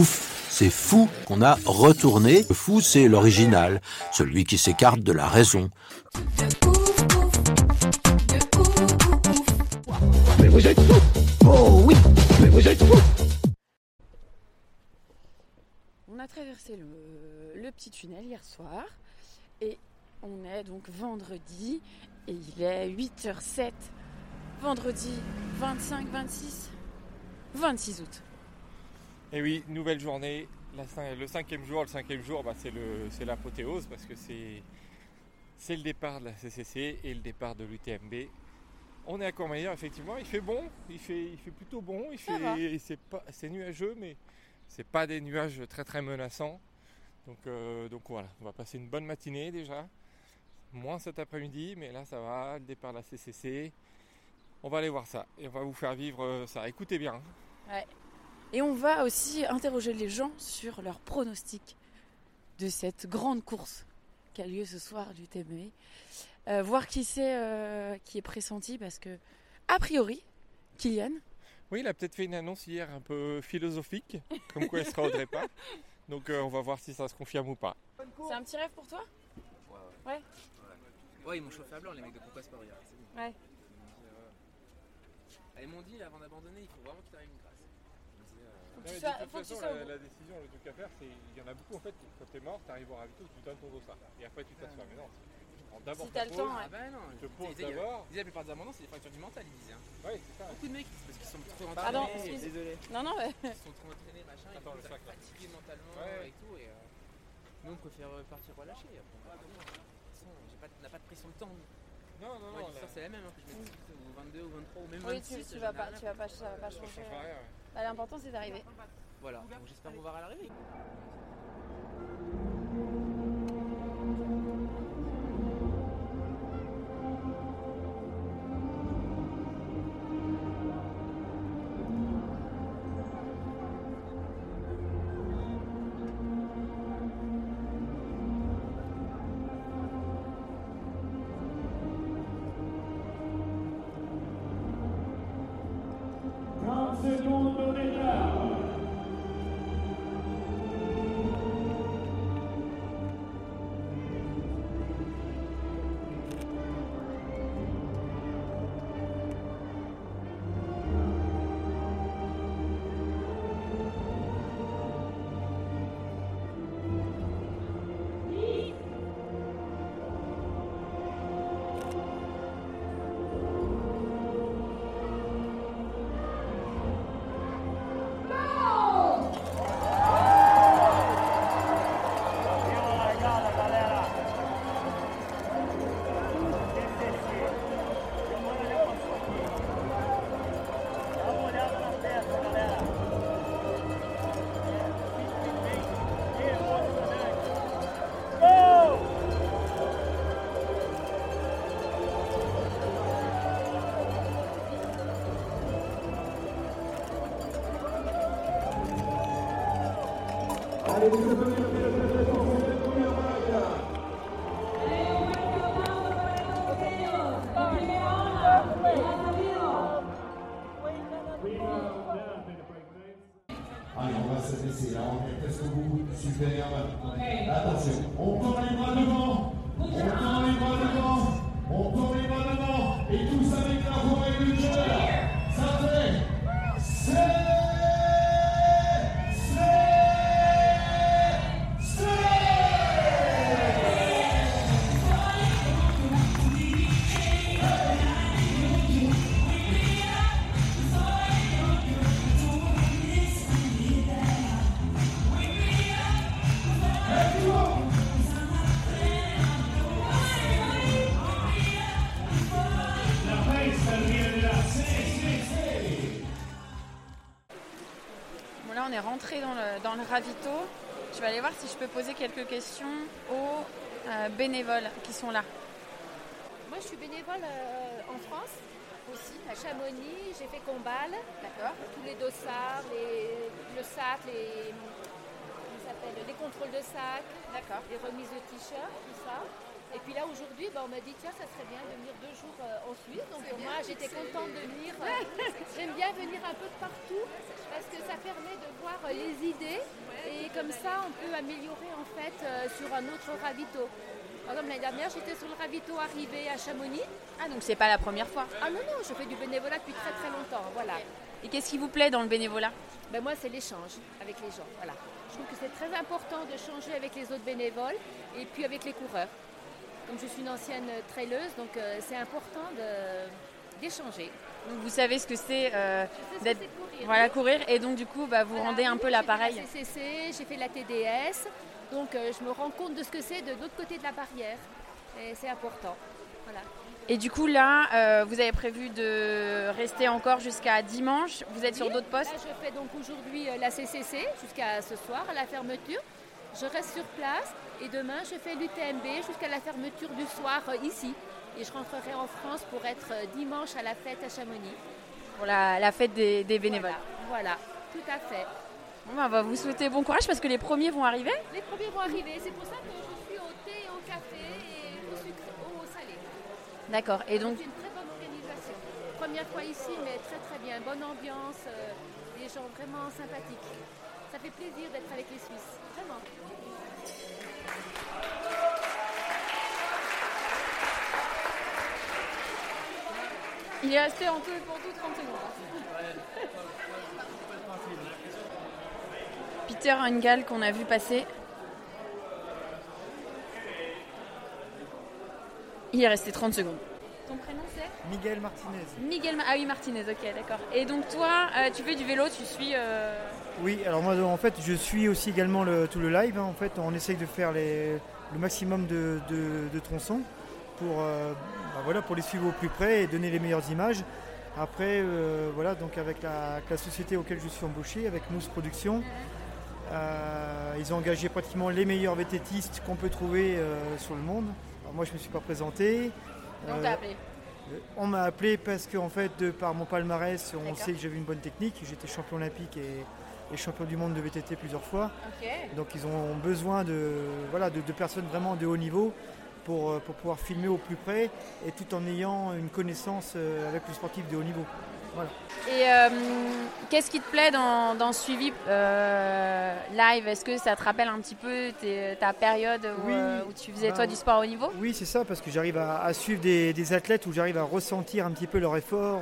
Ouf, c'est fou qu'on a retourné. Le fou, c'est l'original, celui qui s'écarte de la raison. On a traversé le, le petit tunnel hier soir et on est donc vendredi et il est 8h07, vendredi 25, 26, 26 août. Et oui, nouvelle journée. La le cinquième jour, le cinquième jour, bah, c'est le- c'est l'apothéose parce que c'est c'est le départ de la CCC et le départ de l'UTMB. On est à Courmayeur, effectivement. Il fait bon, il fait, il fait plutôt bon. Il Ça va. fait, c'est pas, c'est nuageux, mais c'est pas des nuages très très menaçants. Donc, euh, donc voilà, on va passer une bonne matinée déjà. Moins cet après-midi, mais là ça va. Le départ de la CCC. On va aller voir ça et on va vous faire vivre euh, ça. Écoutez bien. Et on va aussi interroger les gens sur leurs pronostics de cette grande course qui a lieu ce soir du TME. Euh, voir qui c'est euh, qui est pressenti parce que, a priori, Kylian, Oui, il a peut-être fait une annonce hier un peu philosophique, comme quoi il sera au départ. Donc euh, on va voir si ça se confirme ou pas. c'est un petit rêve pour toi? Ouais, ils m'ont chauffé à blanc, les mecs de Pourquoi Sport hier. C'est bon. Ouais. Ils m'ont dit, euh, avant d'abandonner, il faut vraiment qu'il t'arrive une grâce. Ils m'ont dit, euh, Faut que Non, tu mais sois- de toute faut que tu façon, sois au la, décision, le truc à faire, c'est il y en a beaucoup en fait, quand t'es mort, t'arrives au ravito, tu donnes ton dossard. Et après tu t'assois. Mais non, d'abord Si t'as le te temps, poses. ouais. Ah bah non, Je te pose disaient- ils d'abord. disaient la plupart des abandons, c'est des fractures du mental, ils disaient. Hein. Ouais, c'est ça. Beaucoup de mecs, c'est parce qu'ils sont trop entraînés, excuse. désolé. Non, non, Ils sont trop entraînés, machin, Attends, ils sont fatigués mentalement Ouais. et tout. Et, euh, nous, on préfère euh, partir relâcher. Après. De toute façon, on n'a pas de pression de temps. Non, non, non. c'est la même, hein, que je mette 18 ou 22 ou 23 ou même oui, 26. tu, vas pas, rien à tu vas pas, ça va pas ça changer. change rien. ouais. Bah, L'important c'est d'arriver. Voilà, donc j'espère vous voir à l'arrivée. Dans le, ravito. Je vais aller voir si je peux poser quelques questions aux euh, bénévoles qui sont là. Moi, je suis bénévole euh, en France aussi, à Chamonix. J'ai fait Combal. D'accord. Tous les dossards, les, le sac, les, les contrôles de sac, D'accord. les remises de t-shirts, tout ça. Et puis là, aujourd'hui, bah, on m'a dit, tiens, ça serait bien de venir deux jours euh, en Suisse. Donc moi, j'étais contente de venir. euh, J'aime bien venir un peu de partout parce que ça permet de voir euh, les idées. Et comme ça, on peut améliorer en fait euh, sur un autre ravito. Par exemple, l'année dernière, j'étais sur le ravito arrivé à Chamonix. Ah, donc c'est pas la première fois. Ah non, non, je fais du bénévolat depuis très très longtemps. Voilà. Et qu'est-ce qui vous plaît dans le bénévolat? Ben moi, c'est l'échange avec les gens. Voilà. Je trouve que c'est très important de changer avec les autres bénévoles et puis avec les coureurs. Comme je suis une ancienne traileuse, donc euh, c'est important de- d'échanger. Donc, Vous savez ce que c'est euh, d'être courir. voilà courir et donc du coup bah, vous Voilà. rendez un peu l'appareil. J'ai fait la CCC, j'ai fait la TDS, donc euh, je me rends compte de ce que c'est de l'autre côté de la barrière. Et c'est important. Voilà. Et du coup là euh, vous avez prévu de rester encore jusqu'à dimanche. Vous êtes sur d'autres postes Là, je fais donc aujourd'hui la CCC jusqu'à ce soir, à la fermeture. Je reste sur place et demain, je fais l'UTMB jusqu'à la fermeture du soir ici. Et je rentrerai en France pour être euh, dimanche à la fête à Chamonix. pour la, la fête des, des bénévoles. Voilà, voilà, tout à fait. Bon, bah, on va vous souhaiter bon courage parce que les premiers vont arriver. Les premiers vont arriver, c'est pour ça que je suis au thé, au café et au sucré, au salé. D'accord. Et donc C'est une très bonne organisation. Première fois ici, mais très très bien. Bonne ambiance, euh, des gens vraiment sympathiques. Ça fait plaisir d'être avec les Suisses, vraiment. Il est resté en tout et pour tout 30 secondes. Peter Engel qu'on a vu passer. Il est resté 30 secondes. Ton prénom c'est Miguel Martinez. Miguel. Ma- Ah oui, Martinez, ok, d'accord. Et donc toi, euh, tu fais du vélo, tu suis. euh, Oui, alors moi en fait je suis aussi également le- tout le live. hein. En fait on essaye de faire les- le maximum de, de- de tronçons pour, euh, voilà, pour les suivre au plus près et donner les meilleures images. Après euh, voilà donc avec la, avec la société auquel je suis embauché, avec Mousse Production, euh, ils ont engagé pratiquement les meilleurs vététistes qu'on peut trouver euh, sur le monde. Alors moi je ne me suis pas présenté. On t'a appelé. On m'a appelé parce qu'en fait, de par mon palmarès, on sait que j'avais une bonne technique. J'étais champion olympique et, et champion du monde de VTT plusieurs fois. Donc ils ont besoin de, voilà, de, de personnes vraiment de haut niveau pour, euh, pour pouvoir filmer au plus près et tout en ayant une connaissance euh, avec le sportif de haut niveau. Voilà. Et euh, qu'est-ce qui te plaît dans, dans ce suivi euh, live? Est-ce que ça te rappelle un petit peu tes- ta période où, Oui. euh, où tu faisais Bah, toi du sport au niveau? Oui, c'est ça, parce que j'arrive à, à suivre des, des athlètes où j'arrive à ressentir un petit peu leur effort,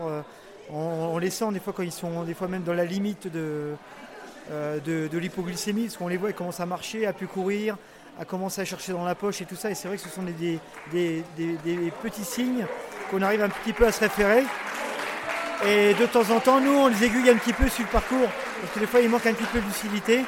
en, en les sent des fois quand ils sont des fois même dans la limite de, de, de l'hypoglycémie, parce qu'on les voit, ils commencent à marcher, à plus courir, à commencer à chercher dans la poche et tout ça. Et c'est vrai que ce sont des, petits signes qu'on arrive un petit peu à se référer. Et de temps en temps, nous, on les aiguille un petit peu sur le parcours, parce que des fois, il manque un petit peu de lucidité.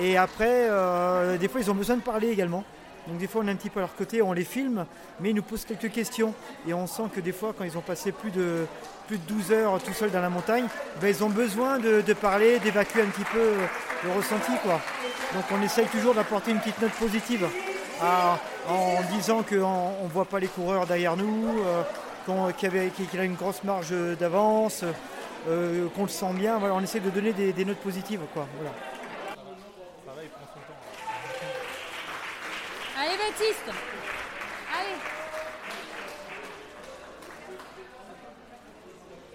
Et après, euh, des fois, ils ont besoin de parler également. Donc des fois, on est un petit peu à leur côté, on les filme, mais ils nous posent quelques questions. Et on sent que des fois, quand ils ont passé plus de, plus de 12 heures tout seuls dans la montagne, ben, ils ont besoin de, parler, d'évacuer un petit peu le ressenti. Quoi. Donc on essaye toujours d'apporter une petite note positive à- en disant qu'on ne voit pas les coureurs derrière nous, euh, qu'il y avait- qu'il a une grosse marge d'avance, euh, qu'on le sent bien. On essaie de donner des, notes positives. Quoi. Allez Baptiste Allez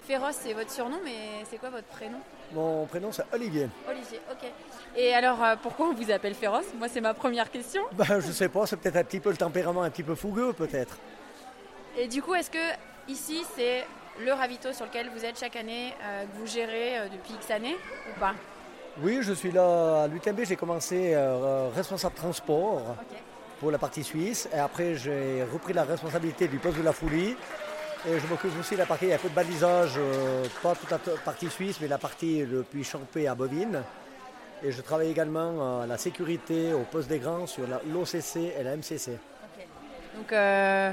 Féroce, c'est votre surnom, mais c'est quoi votre prénom Mon prénom c'est Olivier. Olivier, ok. Et alors, euh, pourquoi on vous appelle Féroce? Moi, c'est ma première question. Bah, je sais pas, c'est peut-être un petit peu le tempérament un petit peu fougueux peut-être. Et du coup, est-ce que ici, c'est le ravito sur lequel vous êtes chaque année, euh, que vous gérez euh, depuis X années ou pas? Oui, je suis là à l'UTMB, j'ai commencé euh, responsable transport pour la partie suisse et après j'ai repris la responsabilité du poste de la foulie et je m'occupe aussi de la partie un peu de balisage, euh, pas toute la partie suisse mais la partie depuis Champé à Bovine. Et je travaille également à la sécurité au poste des grands sur l'OCC et la MCC. Donc, euh,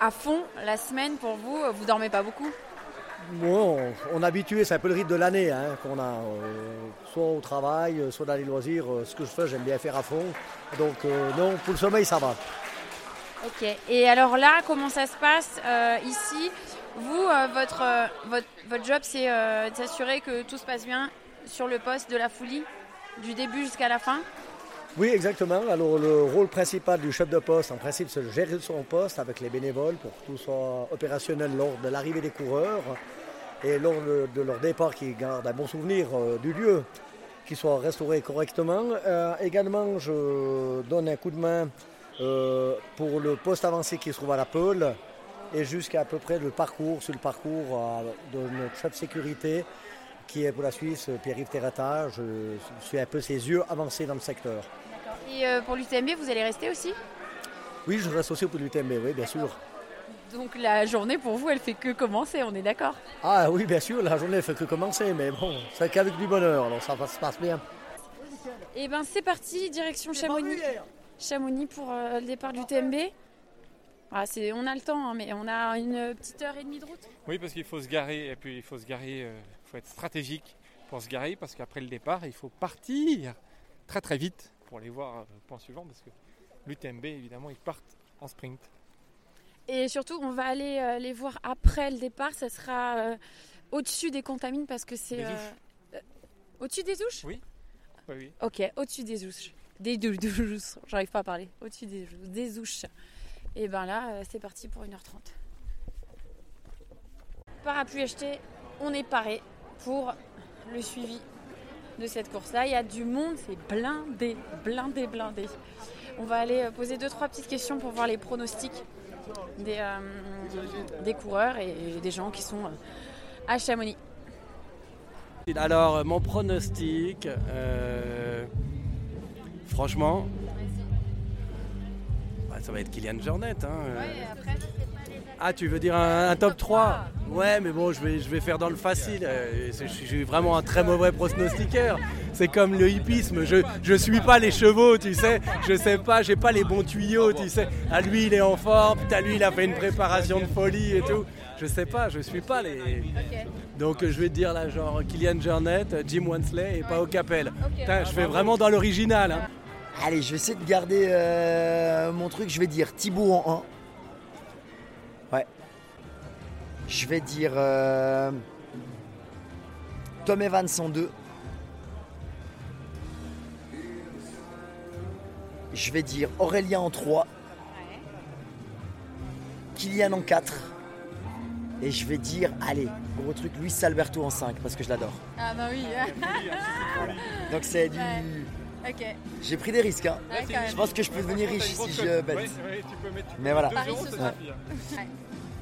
à fond, la semaine pour vous, vous dormez pas beaucoup? Bon, on, est habitué, c'est un peu le rythme de l'année hein, qu'on a. euh, soit au travail, euh, soit dans les loisirs. euh, ce que je fais, j'aime bien faire à fond. Donc non, pour le sommeil, ça va. Ok. Et alors là, comment ça se passe ici? Vous, votre, votre, votre job, c'est de s'assurer que tout se passe bien sur le poste de la foulie, du début jusqu'à la fin? Oui, exactement. Alors le rôle principal du chef de poste, en principe, c'est de gérer son poste avec les bénévoles pour que tout soit opérationnel lors de l'arrivée des coureurs et lors de, leur départ, qu'ils gardent un bon souvenir euh, du lieu, qu'ils soient restaurés correctement. Euh, également, je donne un coup de main euh, pour le poste avancé qui se trouve à la Peule et jusqu'à à peu près le parcours, sur le parcours de notre chef de sécurité qui est pour la Suisse, Pierre-Yves Terrata. Je suis un peu ses yeux avancés dans le secteur. Et euh, pour l'UTMB, vous allez rester aussi? Oui, je reste aussi pour l'UTMB, oui, bien sûr. Donc la journée pour vous, elle fait que commencer, on est d'accord? Ah oui, bien sûr, la journée ne fait que commencer, mais bon, c'est qu'avec du bonheur, alors ça va- se passe bien. Et ben c'est parti, direction Chamonix. Chamonix pour euh, le départ du TMB. Ah, c'est, on a le temps, hein, mais on a une petite heure et demie de route. Oui, parce qu'il faut se garer, et puis il faut se garer, il faut être stratégique pour se garer, parce qu'après le départ, il faut partir très très vite pour les voir euh, au point suivant, parce que l'UTMB, évidemment, ils partent en sprint. Et surtout, on va aller euh, les voir après le départ. Ça sera euh, au-dessus des contamines parce que c'est. Euh, euh, au-dessus des ouches Oui. Oui, oui. Ok, au-dessus des ouches. Des dou- douches, j'arrive pas à parler. Au-dessus des, ouches- des ouches. Et ben là, euh, c'est parti pour 1h30. Parapluie acheté, on est paré pour le suivi de cette course-là. Il y a du monde, c'est blindé, blindé, blindé. On va aller euh, poser deux, trois petites questions pour voir les pronostics des, euh, des coureurs et des gens qui sont euh, à Chamonix. Alors, mon pronostic, euh, franchement, bah, ça va être Kylian Jornet. hein, euh. Ah, tu veux dire un, un top 3 Ouais, mais bon, je vais, je vais faire dans le facile. euh, Je suis vraiment un très mauvais pronostiqueur. C'est comme le hippisme. Je je suis pas les chevaux, tu sais. Je sais pas, j'ai pas les bons tuyaux, tu sais. À lui, il est en forme. Putain, lui, il a fait une préparation de folie et tout. Je sais pas, je suis pas les. Donc je vais te dire là, genre Kylian Jornet, Jim Wansley et Pao Capel. Putain, je fais vraiment dans l'original. hein. Allez, je vais essayer de garder euh, mon truc. Je vais dire Thibaut en 1. Je vais dire euh, Tom Evans en 2. Je vais dire Aurélien en 3. Kylian en 4. Et je vais dire, allez, gros truc, Luis Alberto en 5 parce que je l'adore. Ah bah oui. Donc c'est du. Ok. J'ai pris des risques. Hein. Ouais, je pense que je peux devenir riche si je bête. Ouais, ouais, tu peux mettre- tu Mais voilà. mettre deux euros,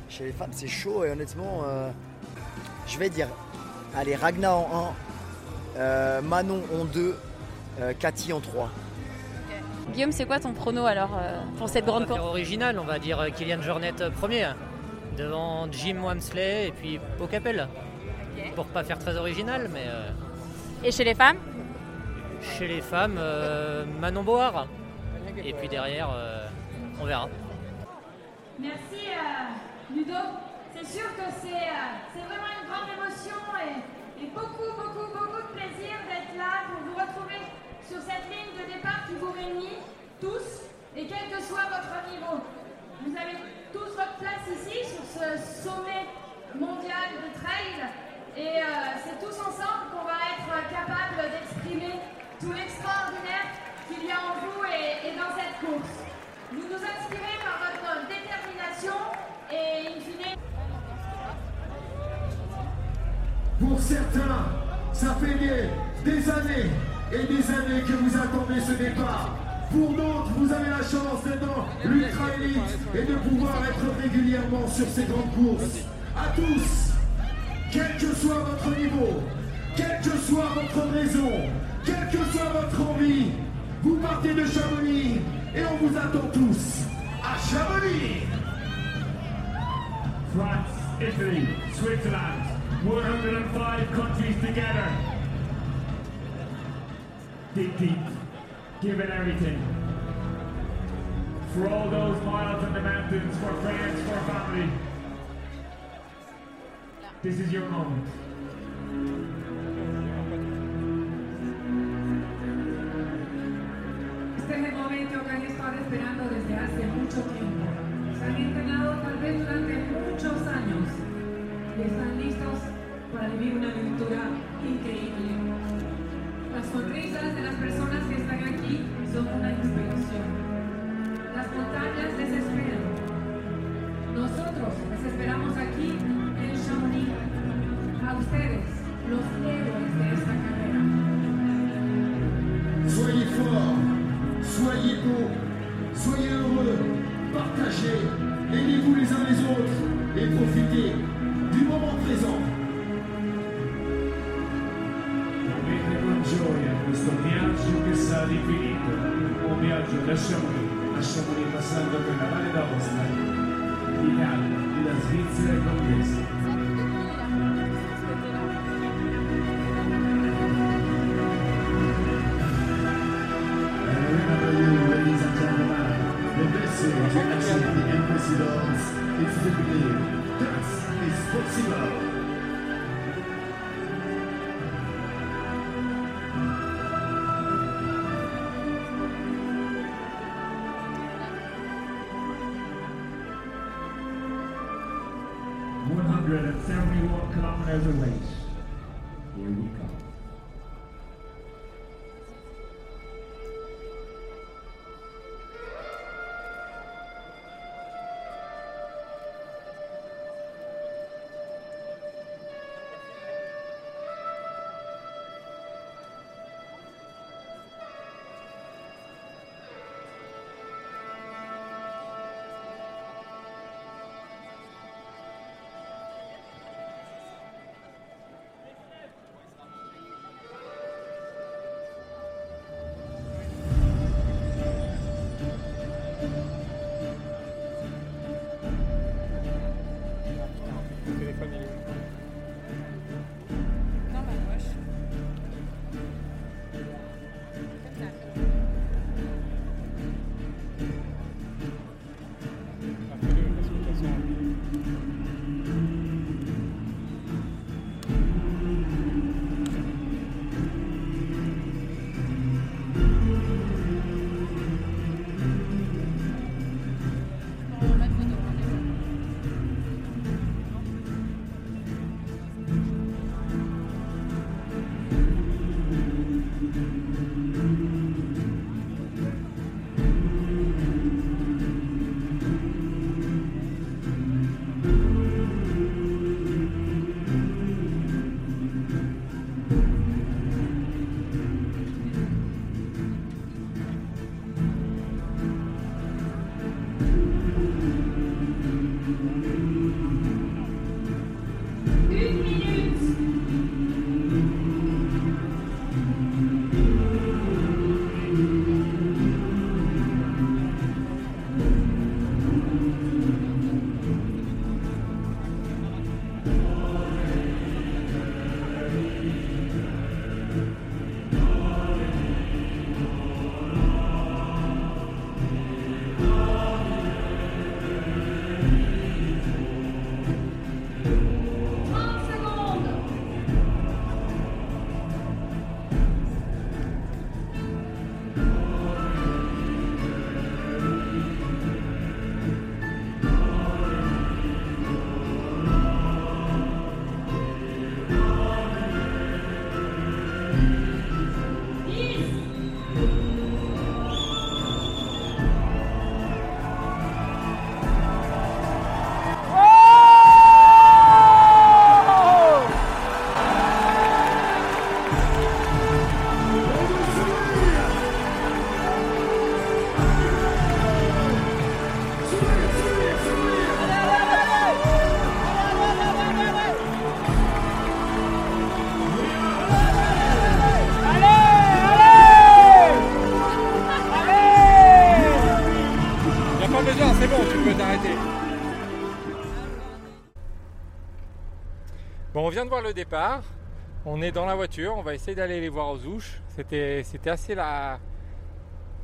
Chez les femmes, c'est chaud et honnêtement, euh, je vais dire, allez, Ragna en 1, euh, Manon en 2, euh, Cathy en 3. Guillaume, c'est quoi ton prono alors euh, pour cette grande On va faire course original, on va dire Kylian Jornet premier, devant Jim Wamsley et puis Pau Capel. Pour pas faire très original, mais euh, Et chez les femmes chez les femmes, euh, Manon Board. Et puis derrière, euh, on verra. Merci euh, Ludo. C'est sûr que c'est euh, vraiment une grande émotion et, et beaucoup, beaucoup, beaucoup de plaisir d'être là pour vous retrouver sur cette ligne de départ qui vous réunit tous et quel que soit votre niveau. Vous avez tous votre place ici sur ce sommet mondial de trail et euh, c'est tous ensemble qu'on va être capable d'exprimer tout l'extraordinaire qu'il y a en vous et, et dans cette course. Vous nous inspirez par votre détermination Pour certains, ça fait des, des années et des années que vous attendez ce départ. Pour d'autres, vous avez la chance d'être dans l'ultra élite et de pouvoir être régulièrement sur ces grandes courses. À tous, quel que soit votre niveau, quelle que soit votre raison, quelle que soit votre envie, vous partez de Chamonix et on vous attend tous à Chamonix. France, Italy, Switzerland, 105 countries together. Dig deep, give it everything. For all those miles in the mountains, for friends, for family. This is your moment. Este es el momento que han estado esperando desde hace mucho tiempo. Se han entrenado tal vez durante muchos años y están listos para vivir una aventura increíble. Las sonrisas de las personas que están aquí son una inspiración. resumes. Vient de voir le départ. On est dans la voiture, on va essayer d'aller les voir aux ouches. C'était, c'était assez la,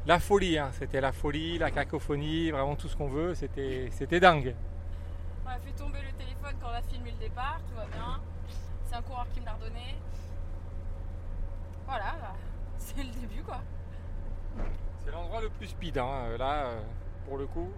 la folie, hein. c'était la folie, la cacophonie, vraiment tout ce qu'on veut. C'était, c'était dingue. On a fait tomber le téléphone quand on a filmé le départ, tout va bien. C'est un coureur qui me l'a redonné. Voilà, c'est le début quoi. C'est l'endroit le plus speed, hein, euh, là, euh, pour le coup.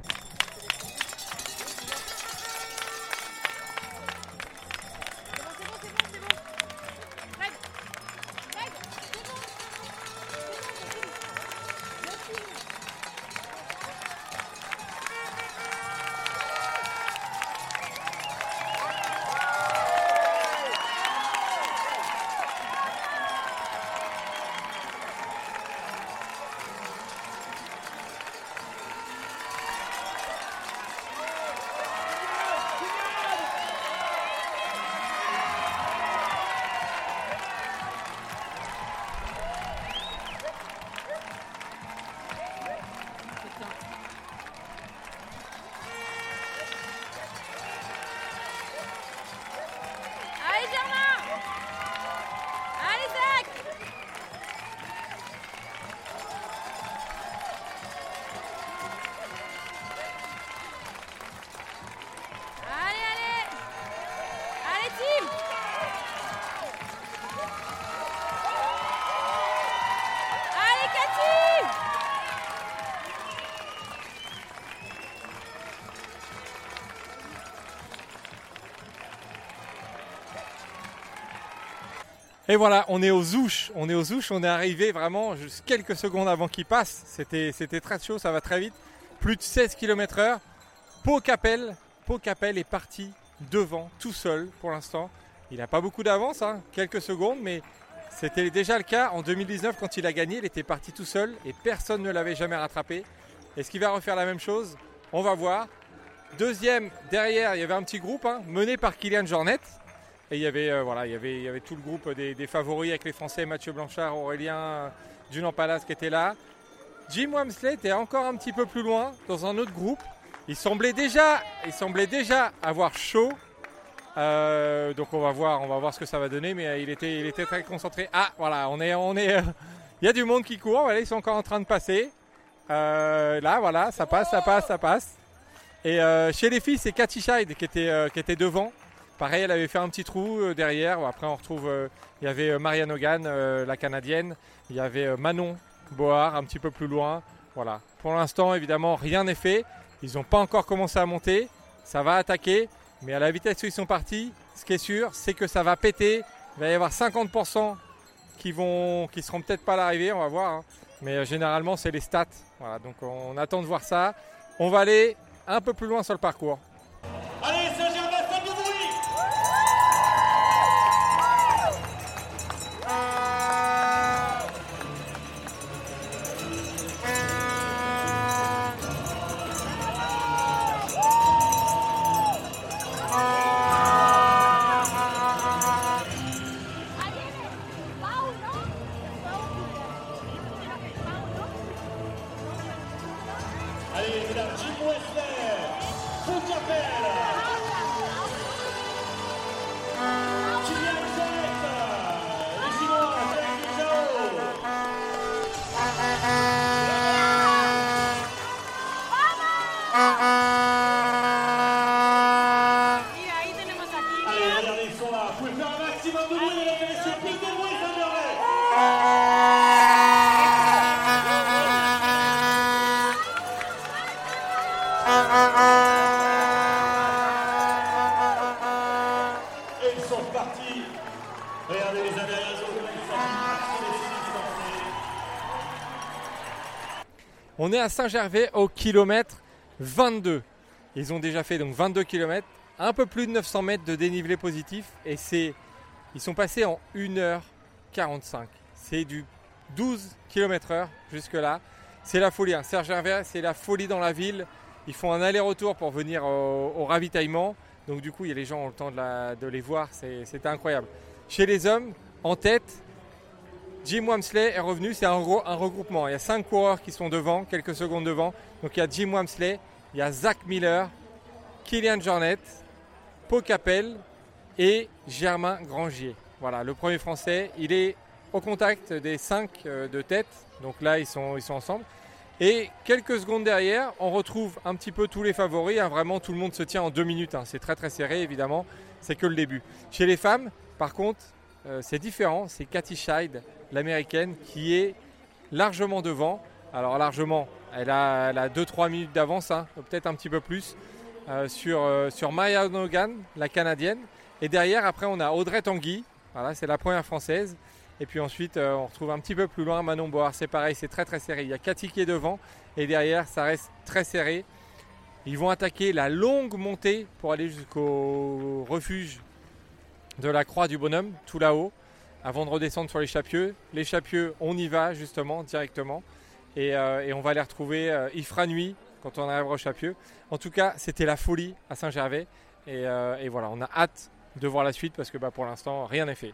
Et voilà, on est aux ouches, on est aux ouches, on est arrivé vraiment juste quelques secondes avant qu'il passe. C'était, très chaud, ça va très vite. Plus de 16 km heure. Pau Capel, Pau Capel est parti devant, tout seul pour l'instant. Il n'a pas beaucoup d'avance, hein, quelques secondes, mais c'était déjà le cas en 2019 quand il a gagné. Il était parti tout seul et personne ne l'avait jamais rattrapé. Est-ce qu'il va refaire la même chose? On va voir. Deuxième, derrière, il y avait un petit groupe hein, mené par Kylian Jornet. Et il y avait, euh, voilà, il y avait, il y avait tout le groupe des, favoris avec les Français, Mathieu Blanchard, Aurélien euh, Dunan Palace qui était là. Jim Wamsley était encore un petit peu plus loin, dans un autre groupe. Il semblait déjà, il semblait déjà avoir chaud. Euh, donc on va voir, on va voir ce que ça va donner, mais euh, il était, il était très concentré. Ah voilà, on est, on est, euh, il y a du monde qui court. Voilà, ils sont encore en train de passer. Euh, là, voilà, ça passe, ça passe, ça passe. Et euh, chez les filles, c'est Cathy Scheid qui était, euh, qui était devant. Pareil, elle avait fait un petit trou euh, derrière. Après, on retrouve, euh, il y avait euh, Marianne Hogan, la canadienne. Il y avait Manon Board un petit peu plus loin. Voilà. Pour l'instant, évidemment, rien n'est fait. Ils n'ont pas encore commencé à monter. Ça va attaquer. Mais à la vitesse où ils sont partis, ce qui est sûr, c'est que ça va péter. Il va y avoir 50% qui vont, qui seront peut-être pas à l'arrivée. On va voir. hein. Mais généralement, c'est les stats. Voilà. Donc, on attend de voir ça. On va aller un peu plus loin sur le parcours. Allez, à Saint-Gervais au kilomètre 22. Ils ont déjà fait donc 22 km, un peu plus de 900 mètres de dénivelé positif et c'est ils sont passés en 1h45. C'est du 12 km/h jusque là. C'est la folie. Hein. Saint-Gervais, c'est la folie dans la ville. Ils font un aller-retour pour venir au, ravitaillement. Donc du coup, il y a les gens ont le temps de, de les voir. C'est- incroyable. Chez les hommes, en tête, Jim Wamsley est revenu, c'est un, un regroupement. Il y a cinq coureurs qui sont devant, quelques secondes devant. Donc il y a Jim Wamsley, il y a Zach Miller, Kylian Jornet, Pau Capel et Germain Grangier. Voilà, le premier français, il est au contact des cinq euh, de tête. Donc là, ils sont, ensemble. Et quelques secondes derrière, on retrouve un petit peu tous les favoris. hein. Vraiment, tout le monde se tient en deux minutes. hein. C'est très très serré, évidemment. C'est que le début. Chez les femmes, par contre, euh, c'est différent. C'est Cathy Scheid, l'américaine, qui est largement devant. Alors largement, elle a 2-3 minutes d'avance, hein, peut-être un petit peu plus, euh, sur, euh, sur la canadienne. Et derrière, après, on a Audrey Tanguy. Voilà, c'est la première française. Et puis ensuite, euh, on retrouve un petit peu plus loin Manon Board. C'est pareil, c'est très très serré. Il y a Cathy qui est devant. Et derrière, ça reste très serré. Ils vont attaquer la longue montée pour aller jusqu'au refuge de la croix du bonhomme, tout là-haut, avant de redescendre sur les chapieux. Les chapieux, on y va justement directement. Et, euh, on va les retrouver. euh, il fera nuit quand on arrivera au chapieux. En tout cas, c'était la folie à Saint-Gervais. Et, euh, et voilà, on a hâte de voir la suite parce que bah, pour l'instant, rien n'est fait.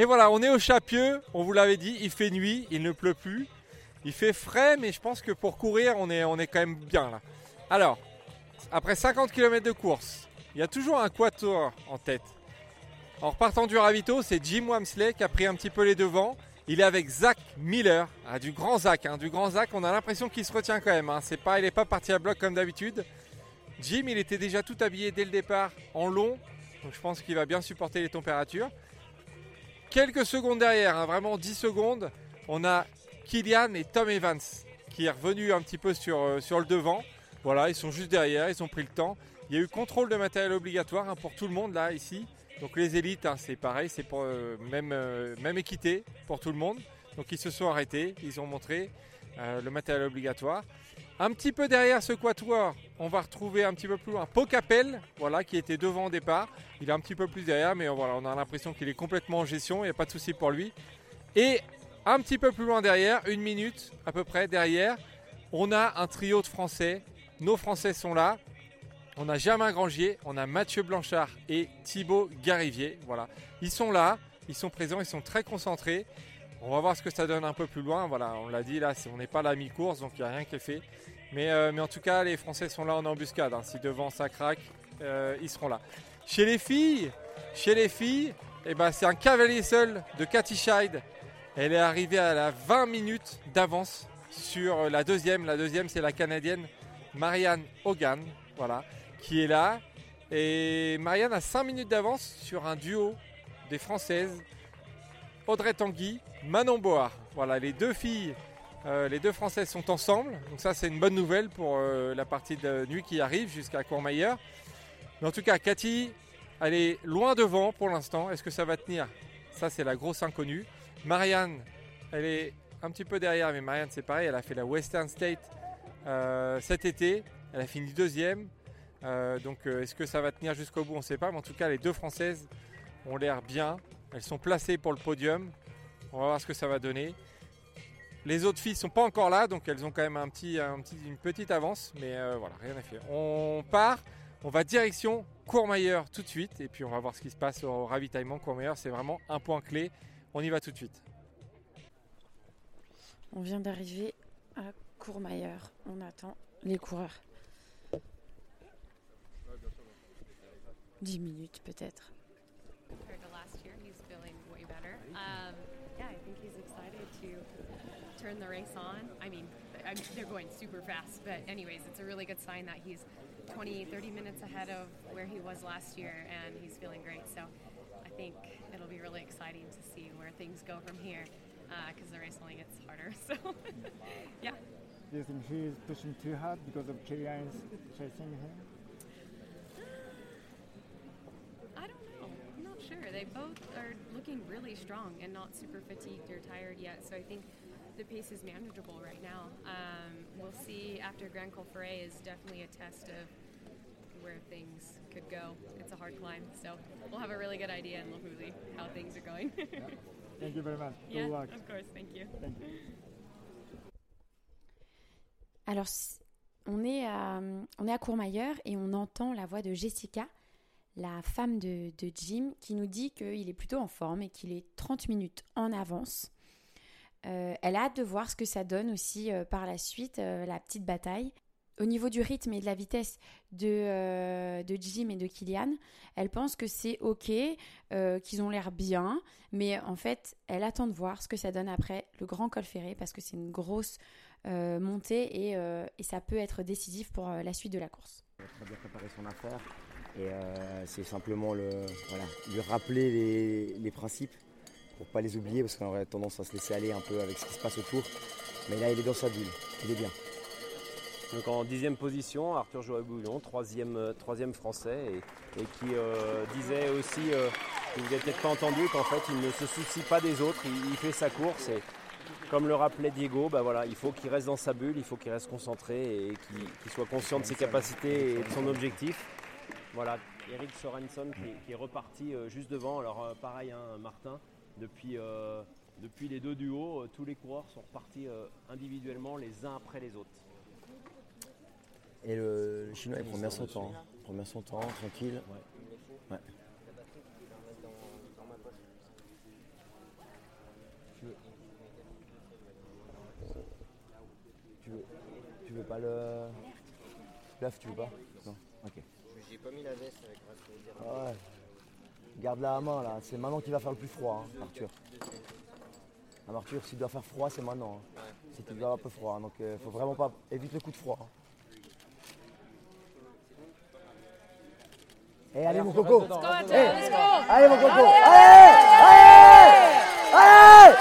Et voilà, on est au Chapieux, on vous l'avait dit, il fait nuit, il ne pleut plus. Il fait frais, mais je pense que pour courir, on est, on est quand même bien là. Alors, après 50 km de course, il y a toujours un quatuor en tête. En repartant du ravito, c'est Jim Wamsley qui a pris un petit peu les devants. Il est avec Zach Miller, ah, du grand Zach, hein, du grand Zach. On a l'impression qu'il se retient quand même. hein. C'est pas, il n'est pas parti à bloc comme d'habitude. Jim, il était déjà tout habillé dès le départ en long, donc je pense qu'il va bien supporter les températures. Quelques secondes derrière, hein, vraiment 10 secondes, on a Kylian et Tom Evans qui est revenu un petit peu sur, euh, sur le devant. Voilà, ils sont juste derrière, ils ont pris le temps. Il y a eu contrôle de matériel obligatoire hein, pour tout le monde là, ici. Donc les élites, hein, c'est pareil, c'est euh, même, euh, même équité pour tout le monde. Donc ils se sont arrêtés, ils ont montré le matériel obligatoire. Un petit peu derrière ce quatuor, on va retrouver un petit peu plus loin Pocapel, voilà, qui était devant au départ. Il est un petit peu plus derrière, mais voilà, on a l'impression qu'il est complètement en gestion, il n'y a pas de souci pour lui. Et un petit peu plus loin derrière, une minute à peu près derrière, on a un trio de Français. Nos Français sont là. On a Germain Grangier, on a Mathieu Blanchard et Thibaut Garivier. Voilà, ils sont là, ils sont présents, ils sont très concentrés. On va voir ce que ça donne un peu plus loin. Voilà, on l'a dit là, on n'est pas à la mi-course, donc il n'y a rien qui est fait. Mais, euh, mais en tout cas, les Français sont là en embuscade. hein. Si devant ça craque, euh, ils seront là. Chez les filles, chez les filles, eh ben, c'est un cavalier seul de Cathy Scheid. Elle est arrivée à la 20 minutes d'avance sur la deuxième. La deuxième, c'est la Canadienne Marianne Hogan, voilà, qui est là. Et Marianne a 5 minutes d'avance sur un duo des Françaises, Audrey Tanguy, Manon Board. Voilà, les deux filles, euh, les deux Françaises sont ensemble. Donc ça, c'est une bonne nouvelle pour euh, la partie de nuit qui arrive jusqu'à Courmayeur. Mais en tout cas, Cathy, elle est loin devant pour l'instant. Est-ce que ça va tenir? Ça, c'est la grosse inconnue. Marianne, elle est un petit peu derrière, mais Marianne, c'est pareil. Elle a fait la Western State euh, cet été. Elle a fini deuxième. Donc, est-ce que ça va tenir jusqu'au bout? On ne sait pas. Mais en tout cas, les deux Françaises ont l'air bien. Elles sont placées pour le podium. On va voir ce que ça va donner. Les autres filles sont pas encore là, donc elles ont quand même une petite avance, mais euh, voilà, rien à faire. On part, on va direction Courmayeur tout de suite et puis on va voir ce qui se passe au ravitaillement. Courmayeur, c'est vraiment un point clé. On y va tout de suite. On vient d'arriver à Courmayeur. On attend les coureurs. 10 minutes peut-être. Turn the race on. I mean, I they're going super fast, but anyways, it's a really good sign that he's 20, 30 minutes ahead of where he was last year, and he's feeling great. So I think it'll be really exciting to see where things go from here, uh, because the race only gets harder. So yeah. Do you think he is pushing too hard because of Kilian is chasing him? I don't know. I'm not sure. They both are looking really strong and not super fatigued or tired yet. So I think the pace is manageable right now. Um, we'll see after Grand Col Ferret is definitely a test of where things could go. It's a hard climb, so we'll have a really good idea in Lahuli how things are going. Thank you very much. yeah, Good luck. of course. Thank you. Thank you. Alors, on est, à, on est à Courmayeur et on entend la voix de Jessica, la femme de, de Jim, qui nous dit qu'il est plutôt en forme et qu'il est 30 minutes en avance. Euh, elle a hâte de voir ce que ça donne aussi euh, par la suite, euh, la petite bataille. Au niveau du rythme et de la vitesse de, de Jim et de Kylian, elle pense que c'est ok, qu'ils ont l'air bien, mais en fait, elle attend de voir ce que ça donne après le grand col ferré parce que c'est une grosse montée et, et ça peut être décisif pour la suite de la course. Très bien préparé son affaire et c'est simplement le, voilà, lui rappeler les, les principes pour pas les oublier parce qu'on aurait tendance à se laisser aller un peu avec ce qui se passe autour. Mais là, il est dans sa bulle, il est bien. Donc en dixième position, Arthur Joël Bouillon, troisième, euh, troisième français, et, qui euh, disait aussi, euh, vous n'avez peut-être pas entendu, qu'en fait il ne se soucie pas des autres, il, fait sa course et comme le rappelait Diego, bah il faut qu'il reste dans sa bulle, il faut qu'il reste concentré et qu'il soit conscient de ses capacités et de son objectif. Voilà, Eric Sorenson qui, est- reparti euh, juste devant. Alors pareil, hein, Martin, depuis, euh, depuis les deux duos, euh, tous les coureurs sont repartis euh, individuellement les uns après les autres. Et le, le chinois, il prend bien son temps. hein. Il prend bien son temps, tranquille. Ouais. Tu veux, tu veux, tu veux pas le. L'œuf, tu veux pas? Non Ok. J'ai pas mis la veste avec grâce Ah ouais. Garde la main là, c'est maintenant qu'il va faire le plus froid, hein, Arthur. Ah, Arthur, s'il doit faire froid, c'est maintenant. hein. C'est qu'il doit avoir un peu froid, hein, donc il faut vraiment pas. Évite le coup de froid. hein. Eh, allez mon coco Eh. Allez mon coco Allez, Allez Allez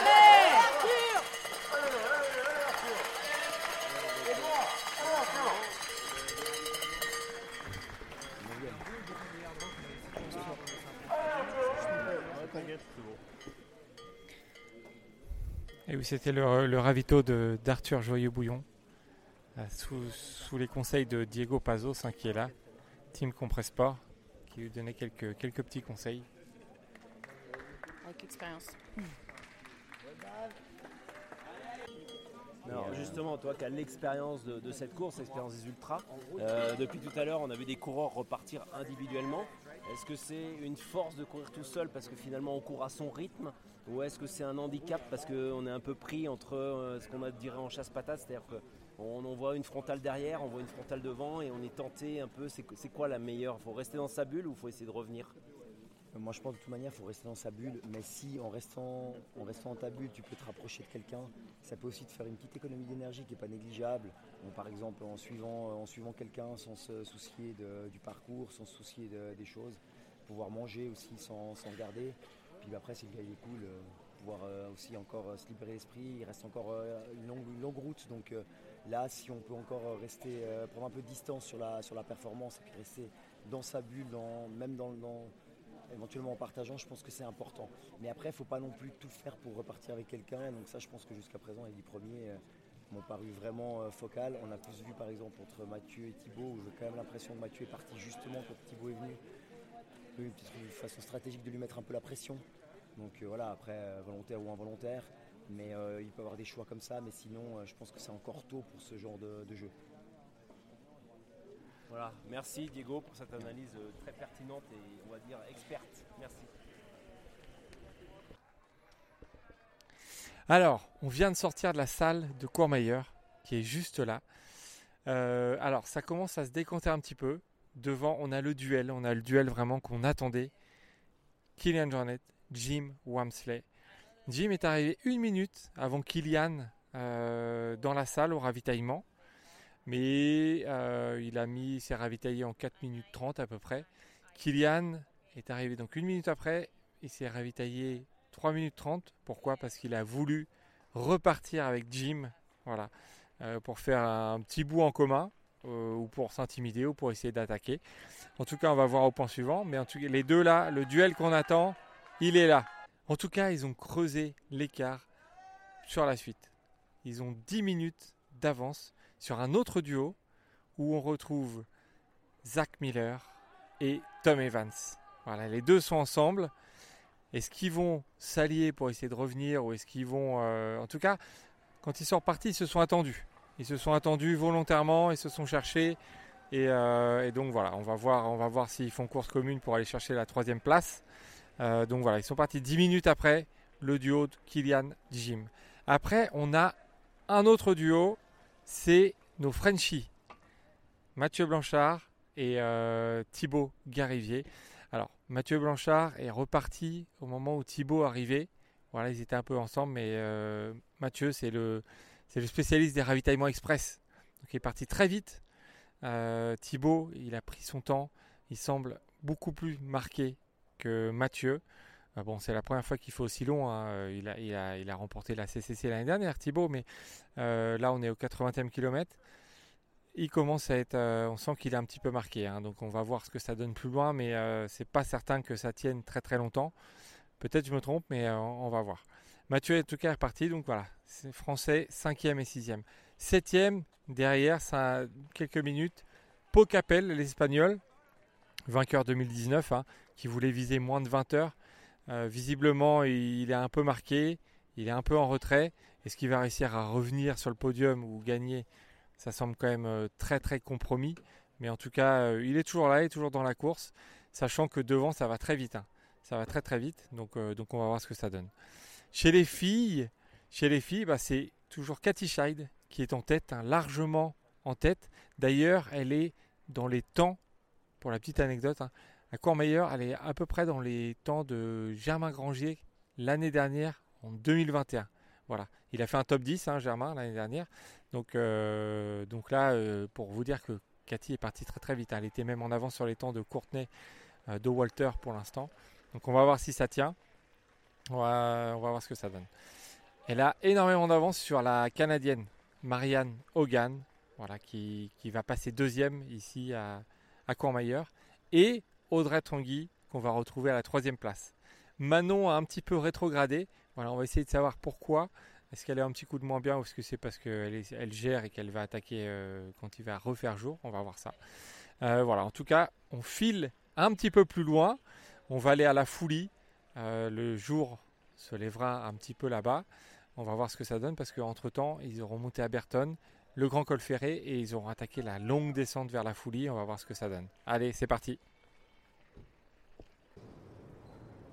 c'était le, le ravito de- d'Arthur Joyeux-Bouillon, euh, sous, sous les conseils de Diego Pazos, hein, qui est là, Team Compressport, qui lui donnait quelques, quelques petits conseils. Avec expérience. Alors justement, toi qui as l'expérience de, de cette course, l'expérience des ultras, euh, depuis tout à l'heure, on a vu des coureurs repartir individuellement. Est-ce que c'est une force de courir tout seul parce que finalement on court à son rythme ou est-ce que c'est un handicap parce qu'on est un peu pris entre euh, ce qu'on a dirait en chasse-patate, c'est-à-dire qu'on on voit une frontale derrière, on voit une frontale devant et on est tenté un peu, c'est quoi la meilleure? Il faut rester dans sa bulle ou il faut essayer de revenir? Moi je pense de toute manière il faut rester dans sa bulle, mais si en restant, en restant dans ta bulle tu peux te rapprocher de quelqu'un, ça peut aussi te faire une petite économie d'énergie qui n'est pas négligeable. Par exemple en suivant, en suivant quelqu'un sans se soucier du parcours, sans se soucier de- des choses, pouvoir manger aussi sans, sans regarder. Puis après si le gars il est cool, euh, pouvoir euh, aussi encore euh, se libérer l'esprit, il reste encore une, longue, route. Donc là si on peut encore rester, prendre un peu de distance sur la, sur la performance et puis rester dans sa bulle, même dans, éventuellement en partageant, je pense que c'est important. Mais après, il ne faut pas non plus tout faire pour repartir avec quelqu'un. Donc ça, je pense que jusqu'à présent, les dix premiers m'ont paru vraiment focal. On a plus vu, par exemple, entre Mathieu et Thibaut, où j'ai quand même l'impression que Mathieu est parti justement quand Thibaut est venu. Une petite façon stratégique de lui mettre un peu la pression. Donc euh, voilà, après, euh, volontaire ou involontaire. Mais euh, il peut avoir des choix comme ça. Mais sinon, euh, je pense que c'est encore tôt pour ce genre de, de jeu. Voilà, merci Diego pour cette analyse très pertinente et on va dire experte. Merci. Alors, on vient de sortir de la salle de Courmayeur, qui est juste là. Euh, alors, ça commence à se décompter un petit peu. Devant, on a le duel. On a le duel vraiment qu'on attendait. Kylian Jornet, Jim Wamsley. Jim est arrivé une minute avant Kylian euh, dans la salle au ravitaillement. Mais euh, il a mis, s'est ravitaillé en 4 minutes 30 à peu près. Kylian est arrivé donc une minute après. Il s'est ravitaillé 3 minutes 30. Pourquoi? Parce qu'il a voulu repartir avec Jim. Voilà. euh, pour faire un petit bout en commun. Euh, ou pour s'intimider ou pour essayer d'attaquer. En tout cas, on va voir au point suivant. Mais en tout cas, les deux là, le duel qu'on attend, il est là. En tout cas, ils ont creusé l'écart sur la suite. Ils ont 10 minutes d'avance sur un autre duo où on retrouve Zach Miller et Tom Evans. Voilà, les deux sont ensemble. Est-ce qu'ils vont s'allier pour essayer de revenir ou est-ce qu'ils vont... euh, en tout cas, quand ils sont repartis, ils se sont attendus. Ils se sont attendus volontairement, ils se sont cherchés. Et, euh, donc voilà, on va voir, voir s'ils font course commune pour aller chercher la troisième place. Euh, donc voilà, ils sont partis 10 minutes après le duo de Kylian Jim. Après, on a un autre duo, c'est nos Frenchies, Mathieu Blanchard et euh, Thibaut Garivier. Alors, Mathieu Blanchard est reparti au moment où Thibaut arrivait. Voilà, ils étaient un peu ensemble, mais Mathieu, c'est le, c'est le spécialiste des ravitaillements express. Donc, il est parti très vite. Euh, Thibaut, il a pris son temps. Il semble beaucoup plus marqué que Mathieu. Euh, bon, c'est la première fois qu'il fait aussi long. hein. Euh, Il, a, remporté la CCC l'année dernière, Thibaut, mais euh, là, on est au 80e kilomètre. Il commence à être. on sent qu'il est un petit peu marqué. hein. donc, on va voir ce que ça donne plus loin, mais c'est pas certain que ça tienne très très longtemps. Peut-être je me trompe, mais on va voir. Mathieu est en tout cas reparti, donc voilà. C'est français, 5e et 6e. 7e, derrière, ça quelques minutes. Pau Capel, l'Espagnol, vainqueur 2019, hein, qui voulait viser moins de 20 heures. Euh, visiblement, il est un peu marqué, il est un peu en retrait. Est-ce qu'il va réussir à revenir sur le podium ou gagner? Ça semble quand même euh, très très compromis. Mais en tout cas, euh, il est toujours là, il est toujours dans la course, sachant que devant, ça va très vite. hein. Ça va très très vite, donc on va voir ce que ça donne. Chez les filles, chez les filles, bah, c'est toujours Cathy Scheid qui est en tête, hein, largement en tête. D'ailleurs, elle est dans les temps, pour la petite anecdote, hein, à elle est à peu près dans les temps de Germain Grangier l'année dernière, en 2021. Voilà, il a fait un top 10, hein, Germain, l'année dernière. Donc, euh, là, euh, pour vous dire que Cathy est partie très très vite. hein. Elle était même en avance sur les temps de Courtenay, euh, de Walter pour l'instant. Donc on va voir si ça tient. On va, voir ce que ça donne. Elle a énormément d'avance sur la Canadienne Marianne Hogan, voilà, qui, qui va passer deuxième ici à, à Courmayeur. Et Audrey Tanguy, qu'on va retrouver à la troisième place. Manon a un petit peu rétrogradé. Voilà, on va essayer de savoir pourquoi. Est-ce qu'elle a un petit coup de moins bien ou est-ce que c'est parce qu'elle elle gère et qu'elle va attaquer euh, quand il va refaire jour? On va voir ça. Euh, voilà, en tout cas, on file un petit peu plus loin. On va aller à la Foulie. Euh, le jour se lèvera un petit peu là-bas. On va voir ce que ça donne parce qu'entre temps, ils auront monté à Berton, le grand col ferré et ils auront attaqué la longue descente vers la Foulie. On va voir ce que ça donne. Allez, c'est parti.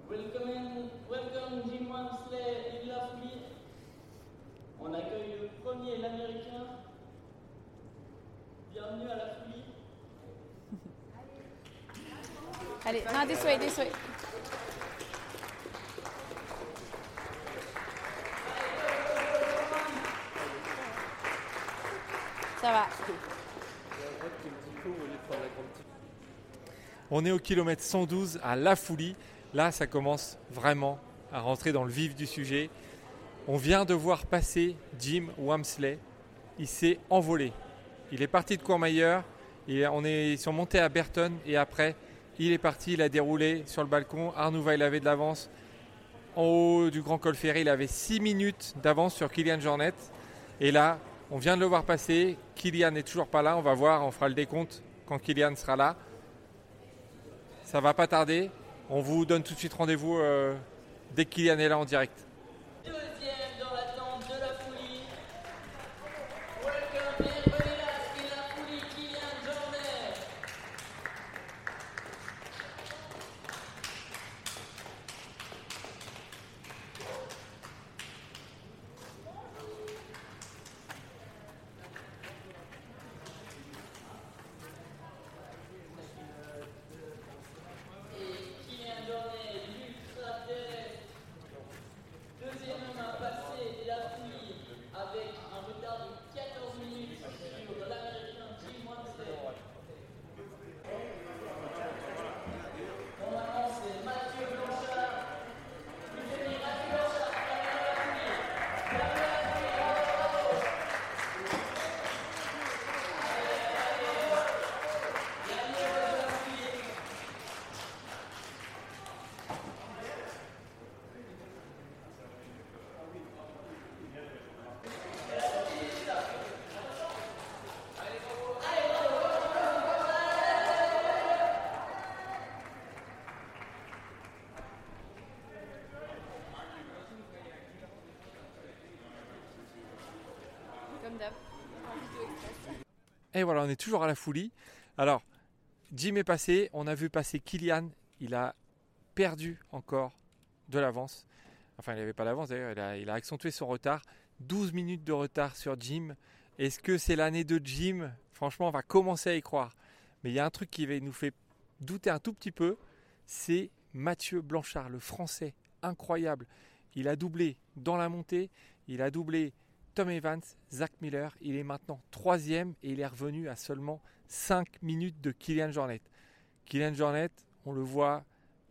Welcome, welcome Jim Wamsley et la Folie. On accueille le premier, l'américain. Bienvenue à la Folie. Allez, non, this way, this way. On est au kilomètre 112 à La Foulie. Là, ça commence vraiment à rentrer dans le vif du sujet. On vient de voir passer Jim Wamsley. Il s'est envolé. Il est parti de Courmayeur. Et est, ils sont montés à Berton et après, il est parti, il a déroulé sur le balcon. Arnouva, il avait de l'avance. En haut du Grand Col Ferré, il avait 6 minutes d'avance sur Kylian Jornet. Et là, on vient de le voir passer. Kylian n'est toujours pas là. On va voir, on fera le décompte quand Kylian sera là. Ça va pas tarder. On vous donne tout de suite rendez-vous euh, dès que Kylian est là en direct. Deuxième dans l'attente de la Folie. Welcome Herbelas et la Folie Kylian Jornet. Et voilà, on est toujours à la folie. Alors, Jim est passé, on a vu passer Kylian, il a perdu encore de l'avance. Enfin, il n'avait pas d'avance d'ailleurs, il a, il a accentué son retard. 12 minutes de retard sur Jim. Est-ce que c'est l'année de Jim? Franchement, on va commencer à y croire. Mais il y a un truc qui va- nous fait douter un tout petit peu, c'est Mathieu Blanchard, le français, incroyable. Il a doublé dans la montée, il a doublé Tom Evans, Zach Miller. Il est maintenant troisième et il est revenu à seulement 5 minutes de Kylian Jornet. Kylian Jornet, on le voit,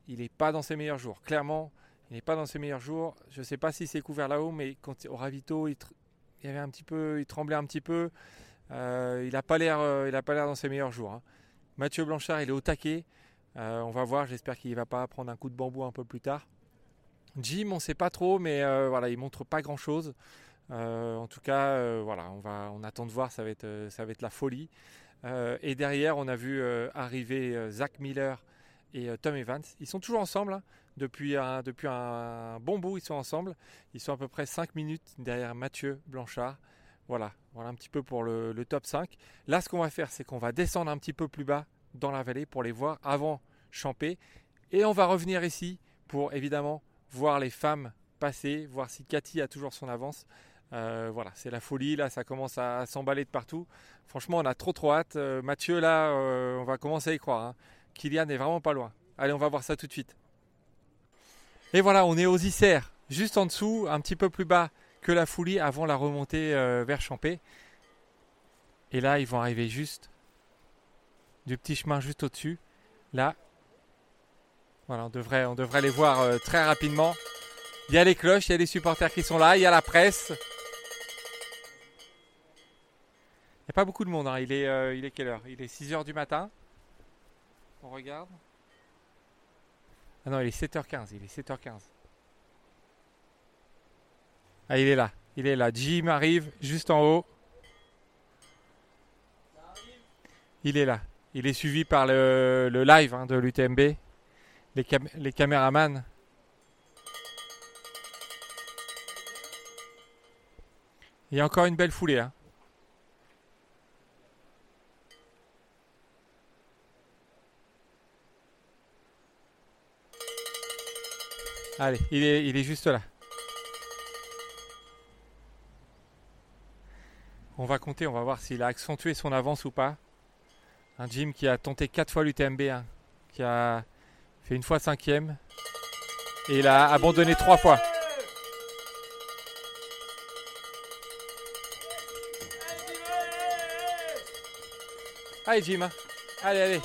il n'est pas dans ses meilleurs jours. Clairement, il n'est pas dans ses meilleurs jours. Je ne sais pas si c'est couvert là-haut, mais quand, au ravito, il, il avait un petit peu, il tremblait un petit peu. Euh, il n'a pas l'air, euh, pas l'air dans ses meilleurs jours. hein. Mathieu Blanchard, il est au taquet. Euh, on va voir. J'espère qu'il ne va pas prendre un coup de bambou un peu plus tard. Jim, on ne sait pas trop, mais voilà, il montre pas grand-chose. Euh, en tout cas, euh, voilà, on attend de voir. Ça va être, euh, la folie. Et derrière, on a vu arriver Zach Miller et Tom Evans. Ils sont toujours ensemble. hein. Depuis, un, bon bout, ils sont ensemble. Ils sont à peu près 5 minutes derrière Mathieu Blanchard. Voilà, voilà un petit peu pour le, le top 5. Là, ce qu'on va faire, c'est qu'on va descendre un petit peu plus bas dans la vallée pour les voir avant Champé. Et on va revenir ici pour évidemment voir les femmes passer, voir si Cathy a toujours son avance. Euh, voilà, c'est la folie, là ça commence à, s'emballer de partout. Franchement, on a trop trop hâte. Euh, Mathieu, là, euh, on va commencer à y croire. hein. Kylian est vraiment pas loin. Allez, on va voir ça tout de suite. Et voilà, on est aux Isères, juste en dessous, un petit peu plus bas que la folie avant la remontée vers Champé. Et là, ils vont arriver juste du petit chemin juste au-dessus. Là, voilà, on devrait, on devrait les voir très rapidement. Il y a les cloches, il y a les supporters qui sont là, il y a la presse. Il n'y a pas beaucoup de monde, hein. il, est, euh, il est quelle heure? Il est 6h du matin. On regarde. Ah non, il est 7h15, il est 7h15. Ah, il est là, il est là. Jim arrive juste en haut. Il est là. Il est suivi par le, le live hein, de l'UTMB, les, cam- les caméramans. Il y a encore une belle foulée. hein. Allez, il est, il est juste là. On va compter, on va voir s'il a accentué son avance ou pas. Un Jim qui a tenté 4 fois l'UTMB, hein, qui a fait une fois cinquième. Et il a abandonné trois fois. Allez Jim, hein. allez, allez.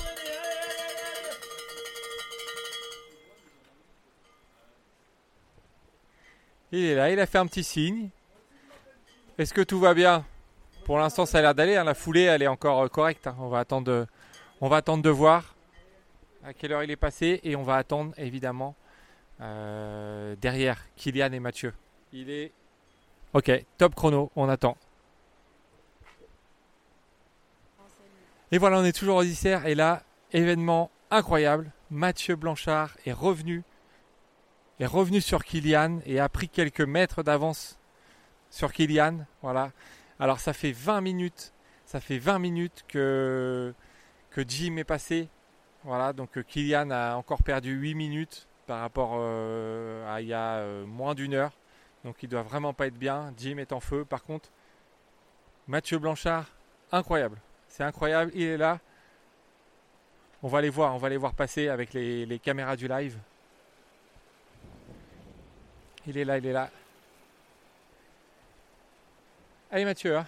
Il est là, il a fait un petit signe. Est-ce que tout va bien? Pour l'instant, ça a l'air d'aller. hein. La foulée, elle est encore euh, correcte. hein. On va attendre, de, on va attendre de voir à quelle heure il est passé et on va attendre évidemment euh, derrière Kylian et Mathieu. Il est ok, top chrono. On attend. Et voilà, on est toujours aux Isères et là, événement incroyable. Mathieu Blanchard est revenu est revenu sur Kylian et a pris quelques mètres d'avance sur Kylian. Voilà. Alors ça fait 20 minutes, ça fait 20 minutes que, Jim est passé. Voilà, donc Kylian a encore perdu 8 minutes par rapport euh, à il y a euh, moins d'une heure. Donc il doit vraiment pas être bien. Jim est en feu. Par contre, Mathieu Blanchard, incroyable. C'est incroyable, il est là. On va les voir, on va les voir passer avec les caméras du live. Il est là, il est là. Allez Mathieu, hein.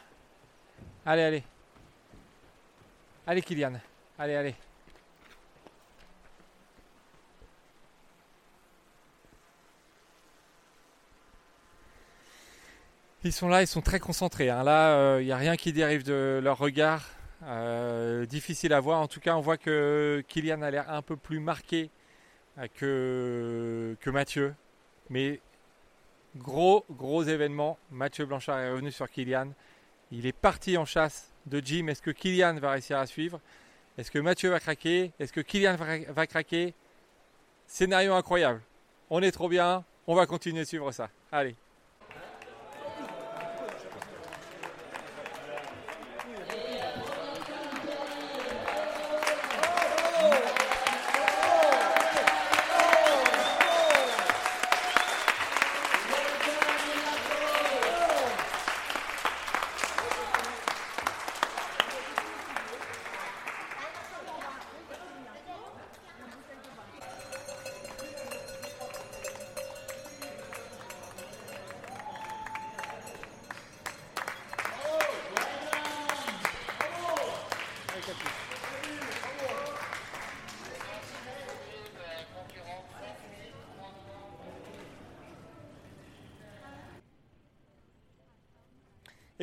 allez, allez. Allez Kylian, allez, allez. Ils sont là, ils sont très concentrés. hein. Là, il n'y a rien qui dérive de leur regard. Euh, difficile à voir. En tout cas, on voit que Kylian a l'air un peu plus marqué euh, que, que Mathieu. Mais Gros, gros événement. Mathieu Blanchard est revenu sur Kylian. Il est parti en chasse de Jim. Est-ce que Kylian va réussir à suivre? Est-ce que Mathieu va craquer? Est-ce que Kylian va craquer? Scénario incroyable. On est trop bien. On va continuer de suivre ça. Allez.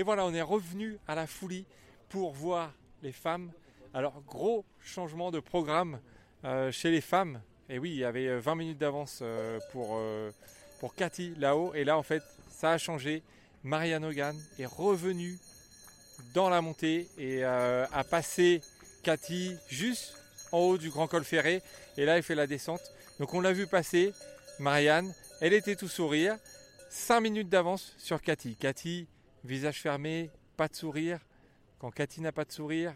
Et voilà, on est revenu à la folie pour voir les femmes. Alors, gros changement de programme euh, chez les femmes. Et oui, il y avait 20 minutes d'avance euh, pour, euh, pour Cathy là-haut. Et là, en fait, ça a changé. Marianne Hogan est revenue dans la montée et a passé Cathy juste en haut du grand col ferré. Et là, elle fait la descente. Donc, on l'a vu passer. Marianne, elle était tout sourire. 5 minutes d'avance sur Cathy. Cathy, visage fermé, pas de sourire. Quand Cathy n'a pas de sourire,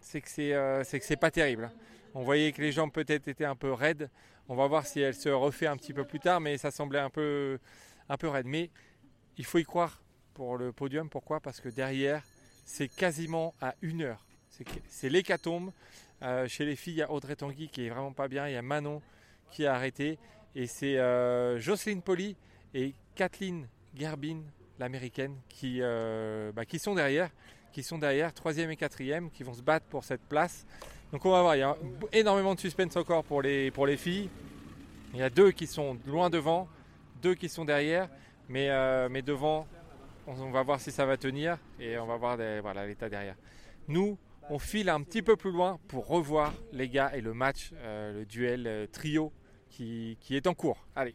c'est que c'est euh, pas terrible. On voyait que les jambes peut-être étaient un peu raides. On va voir si elle se refait un petit peu plus tard, mais ça semblait un peu, un peu raide. Mais il faut y croire pour le podium. Pourquoi? Parce que derrière, c'est quasiment à une heure. C'est l'hécatombe. Euh, chez les filles, il y a Audrey Tanguy qui est vraiment pas bien. Il y a Manon qui a arrêté. Et c'est euh, Jocelyne Poli et Kathleen Gerbin, l'américaine, qui, euh, bah, qui sont derrière, qui sont derrière, troisième et quatrième, qui vont se battre pour cette place. Donc on va voir, il y a énormément de suspense encore pour les, pour les filles. Il y a deux qui sont loin devant, deux qui sont derrière, mais, euh, mais devant, on, va voir si ça va tenir et on va voir voilà, l'état derrière. Nous, on file un petit peu plus loin pour revoir les gars et le match, le duel trio qui, qui est en cours. Allez.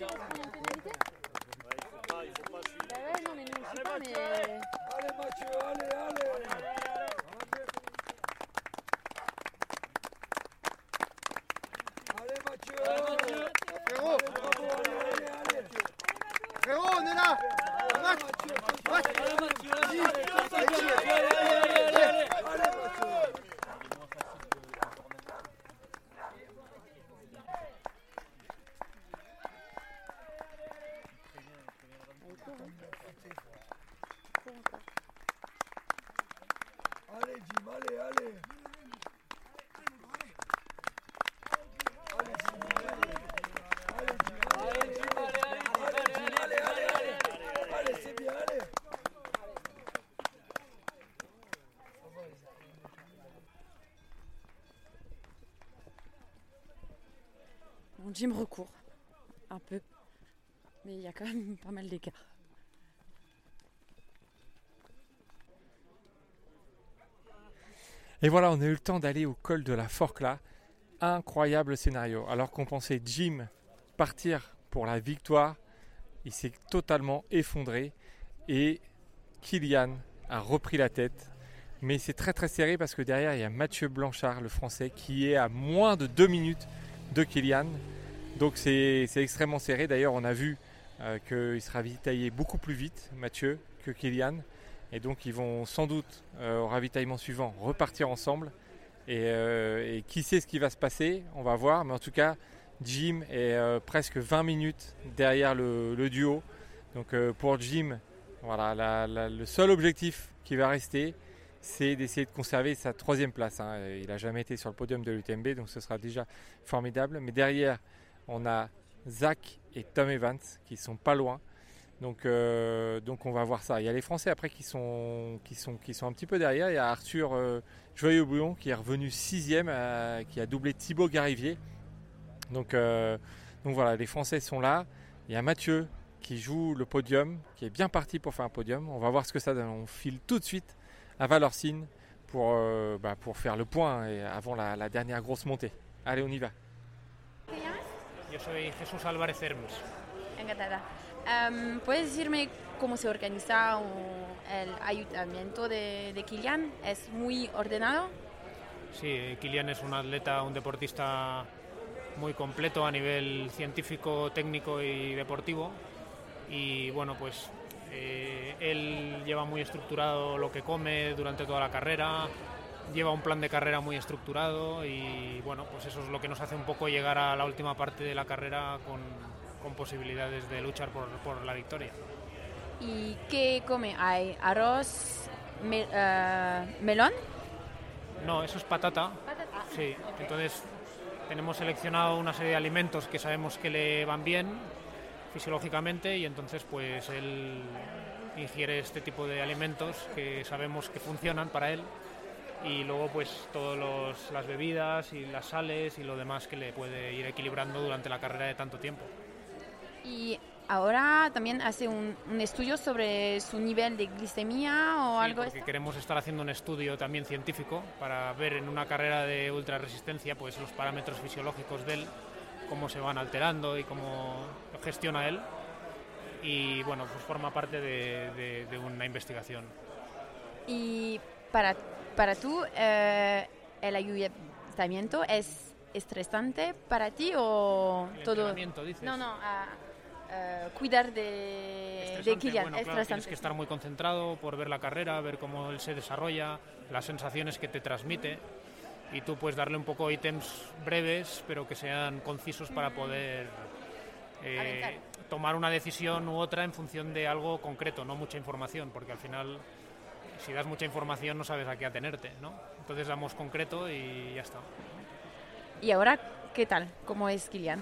Bah ouais, non, mais nous, je sais pas, mais. Allez Mathieu, allez, allez Allez Mathieu Frérot Frérot, on est là Max Allez Jim, allez, allez Allez, c'est bien, allez Mon Jim recourt un peu, mais il y a quand même pas mal d'écart. Et voilà, on a eu le temps d'aller au col de la Forcla. Incroyable scénario. Alors qu'on pensait Jim partir pour la victoire, il s'est totalement effondré et Kylian a repris la tête. Mais c'est très très serré parce que derrière il y a Mathieu Blanchard, le français, qui est à moins de deux minutes de Kylian. Donc c'est extrêmement serré. D'ailleurs, on a vu euh, qu'il sera ravitaillé beaucoup plus vite, Mathieu, que Kylian. Et donc ils vont sans doute euh, au ravitaillement suivant repartir ensemble. Et, euh, et qui sait ce qui va se passer, on va voir. Mais en tout cas, Jim est presque 20 minutes derrière le, duo. Donc pour Jim, voilà, le seul objectif qui va rester, c'est d'essayer de conserver sa troisième place. hein. Il n'a jamais été sur le podium de l'UTMB, donc ce sera déjà formidable. Mais derrière, on a Zach et Tom Evans qui sont pas loin. Donc, euh, donc on va voir ça. Il y a les Français après qui sont, qui sont, qui sont un petit peu derrière. Il y a Arthur euh, Joyeux-Bouillon qui est revenu sixième, euh, qui a doublé Thibaut Garivier. Donc, donc voilà, les Français sont là. Il y a Mathieu qui joue le podium, qui est bien parti pour faire un podium. On va voir ce que ça donne. On file tout de suite à Valorcine pour, bah, pour faire le point et avant la, la dernière grosse montée. Allez, on y va. Yo soy Jesús Álvarez Hermes. Encantada. Em, ¿Puedes decirme cómo se organiza el ayuntamiento de, de Kilian? ¿Es muy ordenado? Sí, Kilian es un atleta, un deportista muy completo a nivel científico, técnico y deportivo. Y bueno, pues eh, él lleva muy estructurado lo que come durante toda la carrera, lleva un plan de carrera muy estructurado y bueno, pues eso es lo que nos hace un poco llegar a la última parte de la carrera con, con posibilidades de luchar por, por la victoria. ¿Y qué come? ¿Hay arroz, me- eh, melón? No, eso es patata. Sí, entonces tenemos seleccionado una serie de alimentos que sabemos que le van bien fisiológicamente y entonces pues él ingiere este tipo de alimentos que sabemos que funcionan para él y luego pues todas las bebidas y las sales y lo demás que le puede ir equilibrando durante la carrera de tanto tiempo. Y ahora también hace un, un estudio sobre su nivel de glicemia o Sí, algo así. queremos estar haciendo un estudio también científico para ver en una carrera de ultra resistencia pues los parámetros fisiológicos de él, cómo se van alterando y cómo lo gestiona él. Y bueno, pues forma parte de, de- de una investigación. Y para, para tú, eh, ¿el ayuntamiento es estresante para ti o El todo? dices. No, no, a cuidar de, de Kilian. bueno, claro, tienes que estar muy concentrado por ver la carrera, ver cómo él se desarrolla, las sensaciones que te transmite y tú puedes darle un poco ítems breves pero que sean concisos para poder eh, tomar una decisión u otra en función de algo concreto, no mucha información, porque al final si das mucha información no sabes a qué atenerte, ¿no? Entonces damos concreto y ya está. ¿Y ahora qué tal? ¿Cómo es Kilian?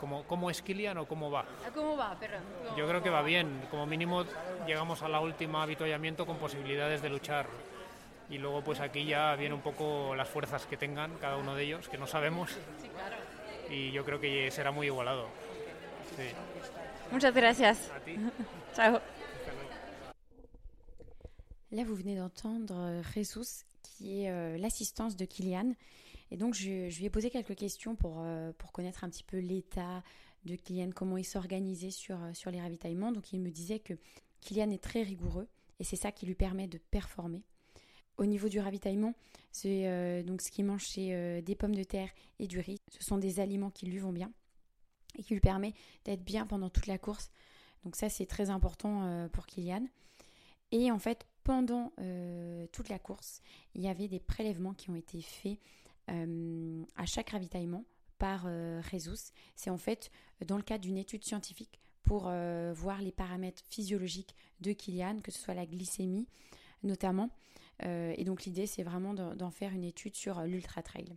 ¿Cómo, cómo es Kilian o cómo va? ¿Cómo va? Perdón. Yo creo que va bien. Como mínimo llegamos a la última avituallamiento con posibilidades de luchar. Y luego pues aquí ya viene un poco las fuerzas que tengan cada uno de ellos, que no sabemos. Y yo creo que será muy igualado. Sí. Muchas gracias. A ti. Ciao. Là, vous venez d'entendre euh, Jesus, qui est euh, l'assistance de Kylian. Et donc, je, lui ai posé quelques questions pour, euh, pour connaître un petit peu l'état de Kylian, comment il s'organisait sur, sur les ravitaillements. Donc, il me disait que Kylian est très rigoureux et c'est ça qui lui permet de performer. Au niveau du ravitaillement, c'est donc ce qu'il mange, c'est des pommes de terre et du riz. Ce sont des aliments qui lui vont bien et qui lui permet d'être bien pendant toute la course. Donc ça, c'est très important pour Kylian. Et en fait, pendant euh, toute la course, il y avait des prélèvements qui ont été faits euh, à chaque ravitaillement par euh. C'est en fait dans le cadre d'une étude scientifique pour euh, voir les paramètres physiologiques de Kylian, que ce soit la glycémie notamment. Et donc l'idée, c'est vraiment d'en faire une étude sur euh, l'ultra trail.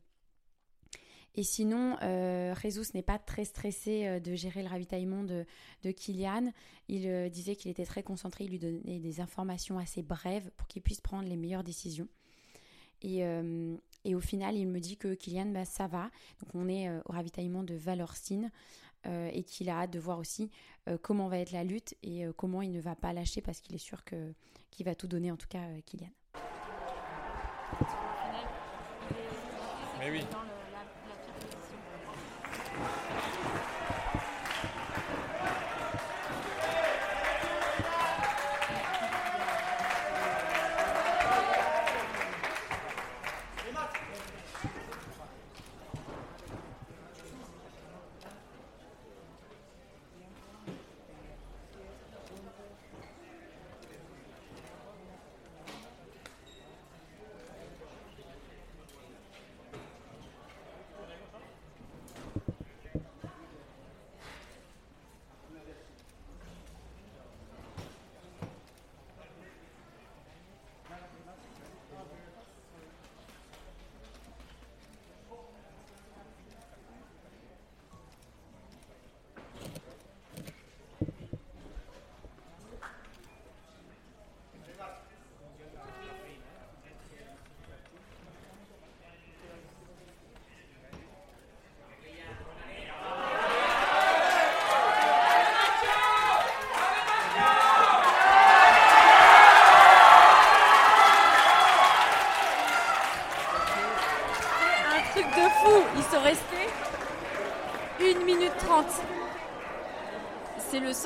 Et sinon, euh, Jesus n'est pas très stressé euh, de gérer le ravitaillement de, de Kylian. Il euh, disait qu'il était très concentré, il lui donnait des informations assez brèves pour qu'il puisse prendre les meilleures décisions. Et, euh, et au final, il me dit que Kylian, bah, ça va. Donc on est au ravitaillement de Valorcine et qu'il a hâte de voir aussi comment va être la lutte et comment il ne va pas lâcher parce qu'il est sûr qu'il va tout donner, en tout cas Kylian. Mais oui.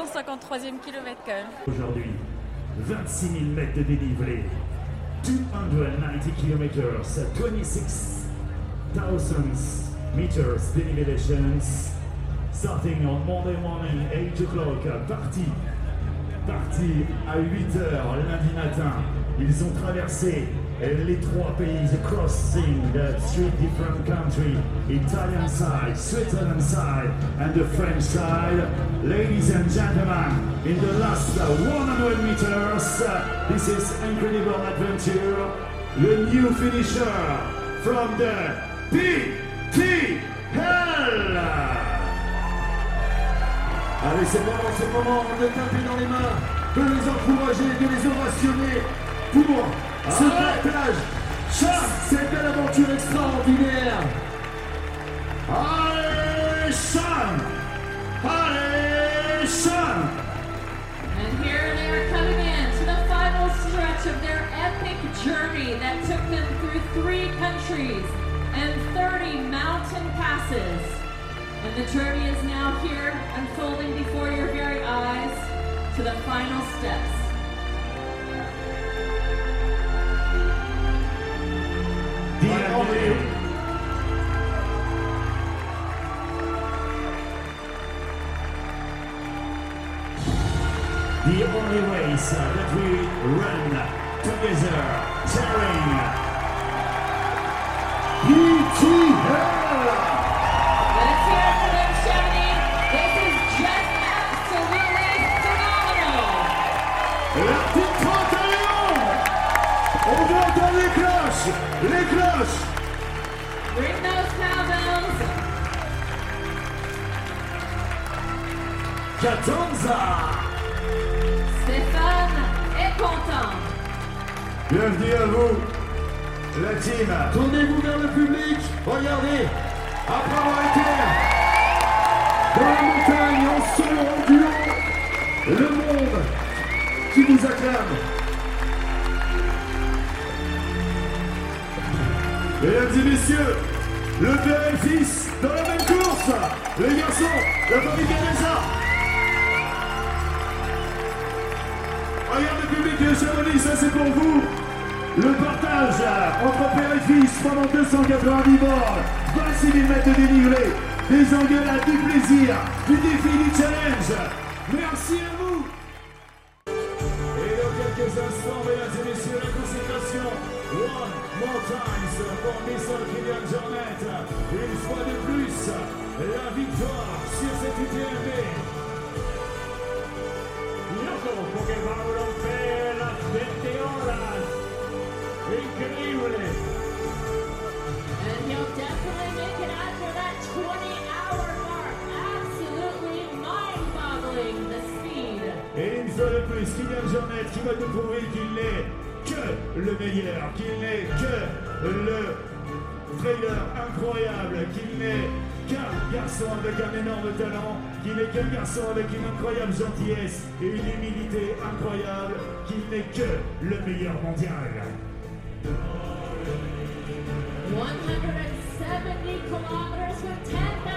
253e. Aujourd'hui, 26 000 mètres de dénivelé, 290 km, 26 thousands meters denivelations, starting on Monday morning, 8 o'clock, parti, parti à 8 h lundi matin. Ils ont traversé les trois pays, crossing the three different countries, Italian side, Switzerland side, and the French side. Ladies and gentlemen, in the last 100 meters, this is incredible adventure. The new finisher from the PTL. Allez, c'est moment, c'est le moment de taper dans les mains, de les encourager, de les ovationner pour ce partage, belle aventure extraordinaire. Allez, Allez, And here they are coming in to the final stretch of their epic journey that took them through three countries and 30 mountain passes. And the journey is now here, unfolding before your very eyes to the final steps. The only race that we run together, tearing PTL! Let's hear it for them, Chamonix. This is just absolutely phenomenal. La petite trente à Léon On veut entendre les cloches Les cloches Ring those cowbells. Catanza Bienvenue à vous, la team. Tournez-vous vers le public. Regardez, après avoir été dans la montagne en solo en duo, le monde qui vous acclame. Mesdames et messieurs, le père et le fils dans la même course. Les garçons, la famille Ganesa. Regarde le public de Chamonix, ça c'est pour vous. Le partage entre père et fils pendant 290 bornes, 26 000 mètres de dénivelé, des engueulades, du plaisir, du défi, du challenge. Merci à vous. Et dans quelques instants, mesdames et messieurs, la consécration. One more time pour Nissan Kylian Jornet. Une fois de plus, la victoire sur cette UTMB. Qui va nous prouver qu'il n'est que le meilleur, qu'il n'est que le trailer incroyable, qu'il n'est qu'un garçon avec un énorme talent, qu'il n'est qu'un garçon avec une incroyable gentillesse et une humilité incroyable, qu'il n'est que le meilleur mondial. 170 kilometers with 10,000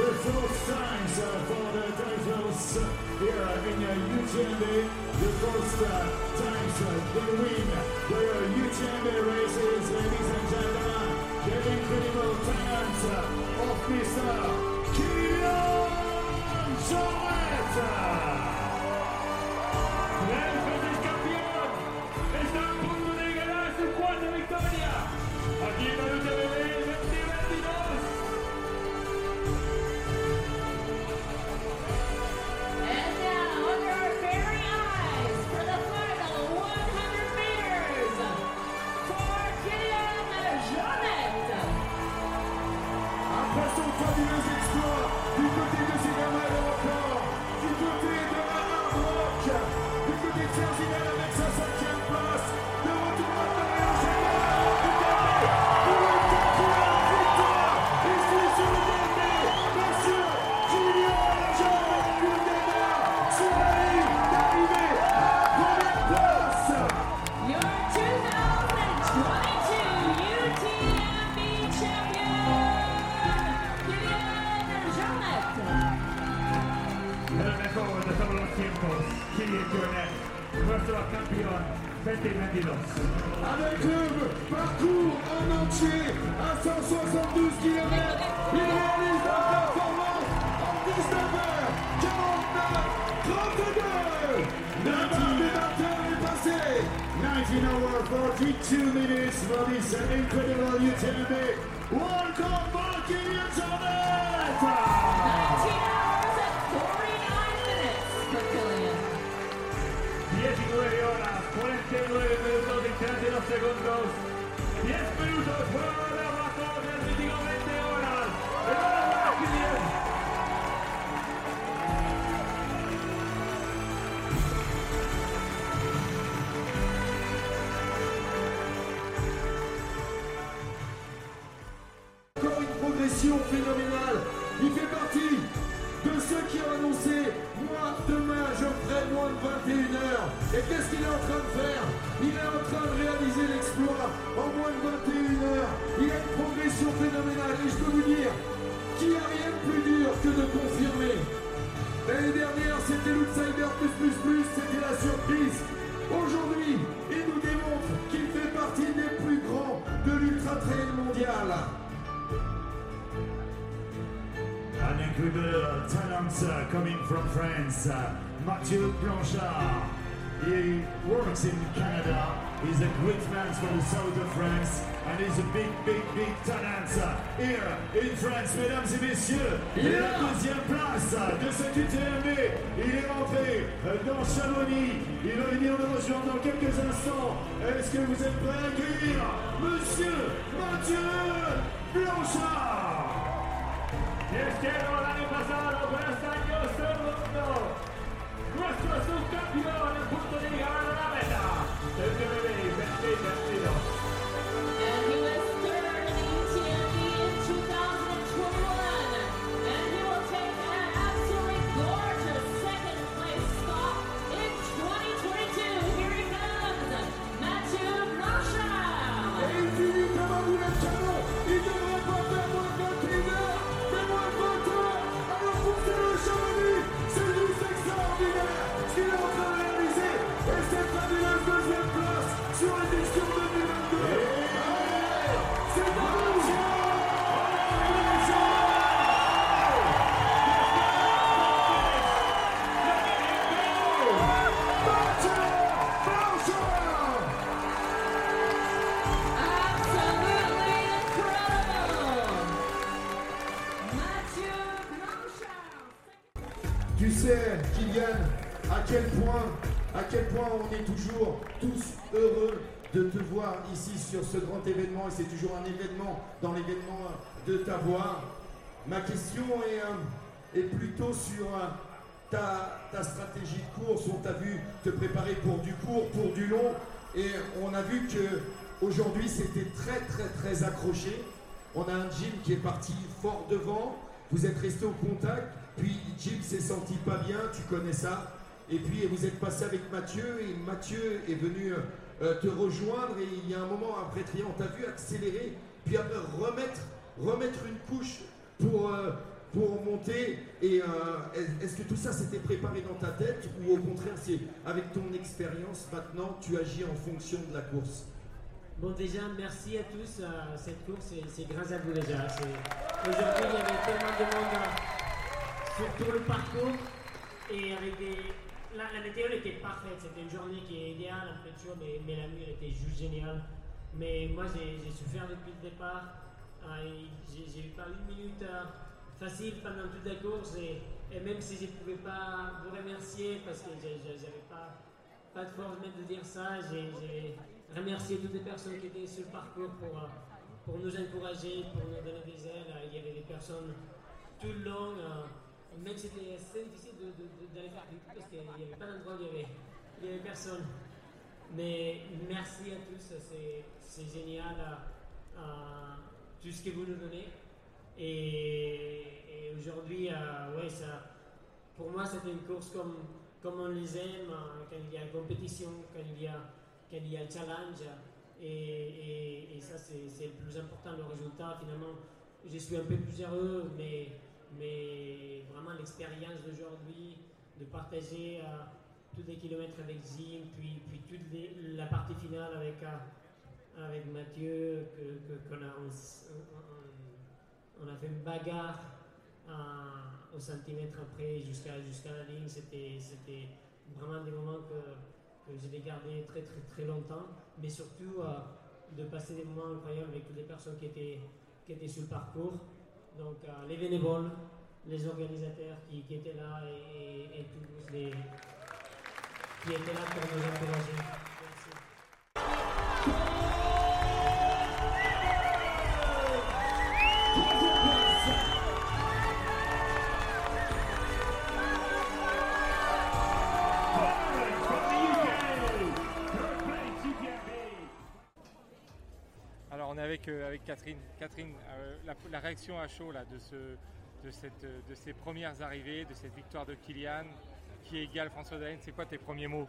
The first uh, for the titles here in UTMB. The first times uh, they win the UTMB races, ladies and gentlemen. The incredible talent uh, of Mr. Kylian Jornet. El campeón está a 42 minutes for this incredible UTMB World Cup for Kylian Jornet! 19 hours and 49 minutes for Killian. 19 horas, 49 minutos y 32 segundos. 10 minutos por phénoménale. Il fait partie de ceux qui ont annoncé Moi, demain, je ferai moins de 21 heures. Et qu'est-ce qu'il est en train de faire? Il est en train de réaliser l'exploit en moins de 21 heures. Il a une progression phénoménale. Incredible uh, coming from France, uh, Mathieu Blanchard. He works in Canada. He's a great man from the south of France, and he's a big, big, big talent uh, here in France, mesdames et messieurs. Il est la deuxième place uh, de cette UTMB. Il est rentré euh, dans Chamonix. Il va venir nous rejoindre dans quelques instants. Est-ce que vous êtes prêts à accueillir Monsieur Mathieu Blanchard Y es que el año pasado, Ma question est, euh, plutôt sur euh, ta, stratégie de course. On t'a vu te préparer pour du court, pour du long et on a vu que aujourd'hui c'était très très très accroché. On a un Jim qui est parti fort devant. Vous êtes resté au contact. Puis Jim s'est senti pas bien, tu connais ça. Et puis vous êtes passé avec Mathieu et Mathieu est venu euh, te rejoindre et il y a un moment après on t'a vu accélérer, puis après remettre, remettre une couche pour, euh, pour monter. Et euh, est- est-ce que tout ça s'était préparé dans ta tête ou au contraire c'est avec ton expérience maintenant tu agis en fonction de la course? Bon, déjà, merci à tous. euh, cette course, c'est- grâce à vous déjà. Aujourd'hui, il y avait tellement de monde sur tout le parcours et avec des. La, météo était parfaite. C'était une journée qui est idéale, un peu mais, mais la nuit elle était juste géniale. Mais moi, j'ai souffert depuis le départ. Et j'ai pas une minute euh, facile pendant toute la course et, même si je ne pouvais pas vous remercier parce que je n'avais pas pas de force même de dire ça. J'ai remercié toutes les personnes qui étaient sur le parcours pour, euh, pour nous encourager, pour nous donner des ailes. Il y avait des personnes tout le long. euh, même si c'était assez difficile d'aller faire du coup parce qu'il n'y avait pas d'endroit où il y avait, il y avait personne. Mais merci à tous, c'est génial euh, tout ce que vous nous donnez. Et, aujourd'hui, euh, ouais, ça, pour moi, c'était une course comme, comme on les aime, euh, quand il y a compétition, quand il y a, quand il y a challenge. Et, et- ça, c'est le plus important, le résultat. Finalement, je suis un peu plus heureux, mais, mais vraiment l'expérience d'aujourd'hui, de partager euh, tous les kilomètres avec Zim, puis, puis toute la partie finale avec, avec Mathieu, qu'on a, on, a fait une bagarre au centimètre après jusqu'à jusqu'à la ligne. C'était vraiment des moments que, que j'ai gardés très très très longtemps, mais surtout de passer des moments incroyables avec toutes les personnes qui étaient, qui étaient sur le parcours. Donc les bénévoles, les organisateurs qui, qui étaient là et, et, tous les qui étaient là pour nous encourager. Catherine. Euh, la, réaction à chaud de ces premières arrivées, de cette victoire de Kylian qui égale François Daen. C'est quoi tes premiers mots?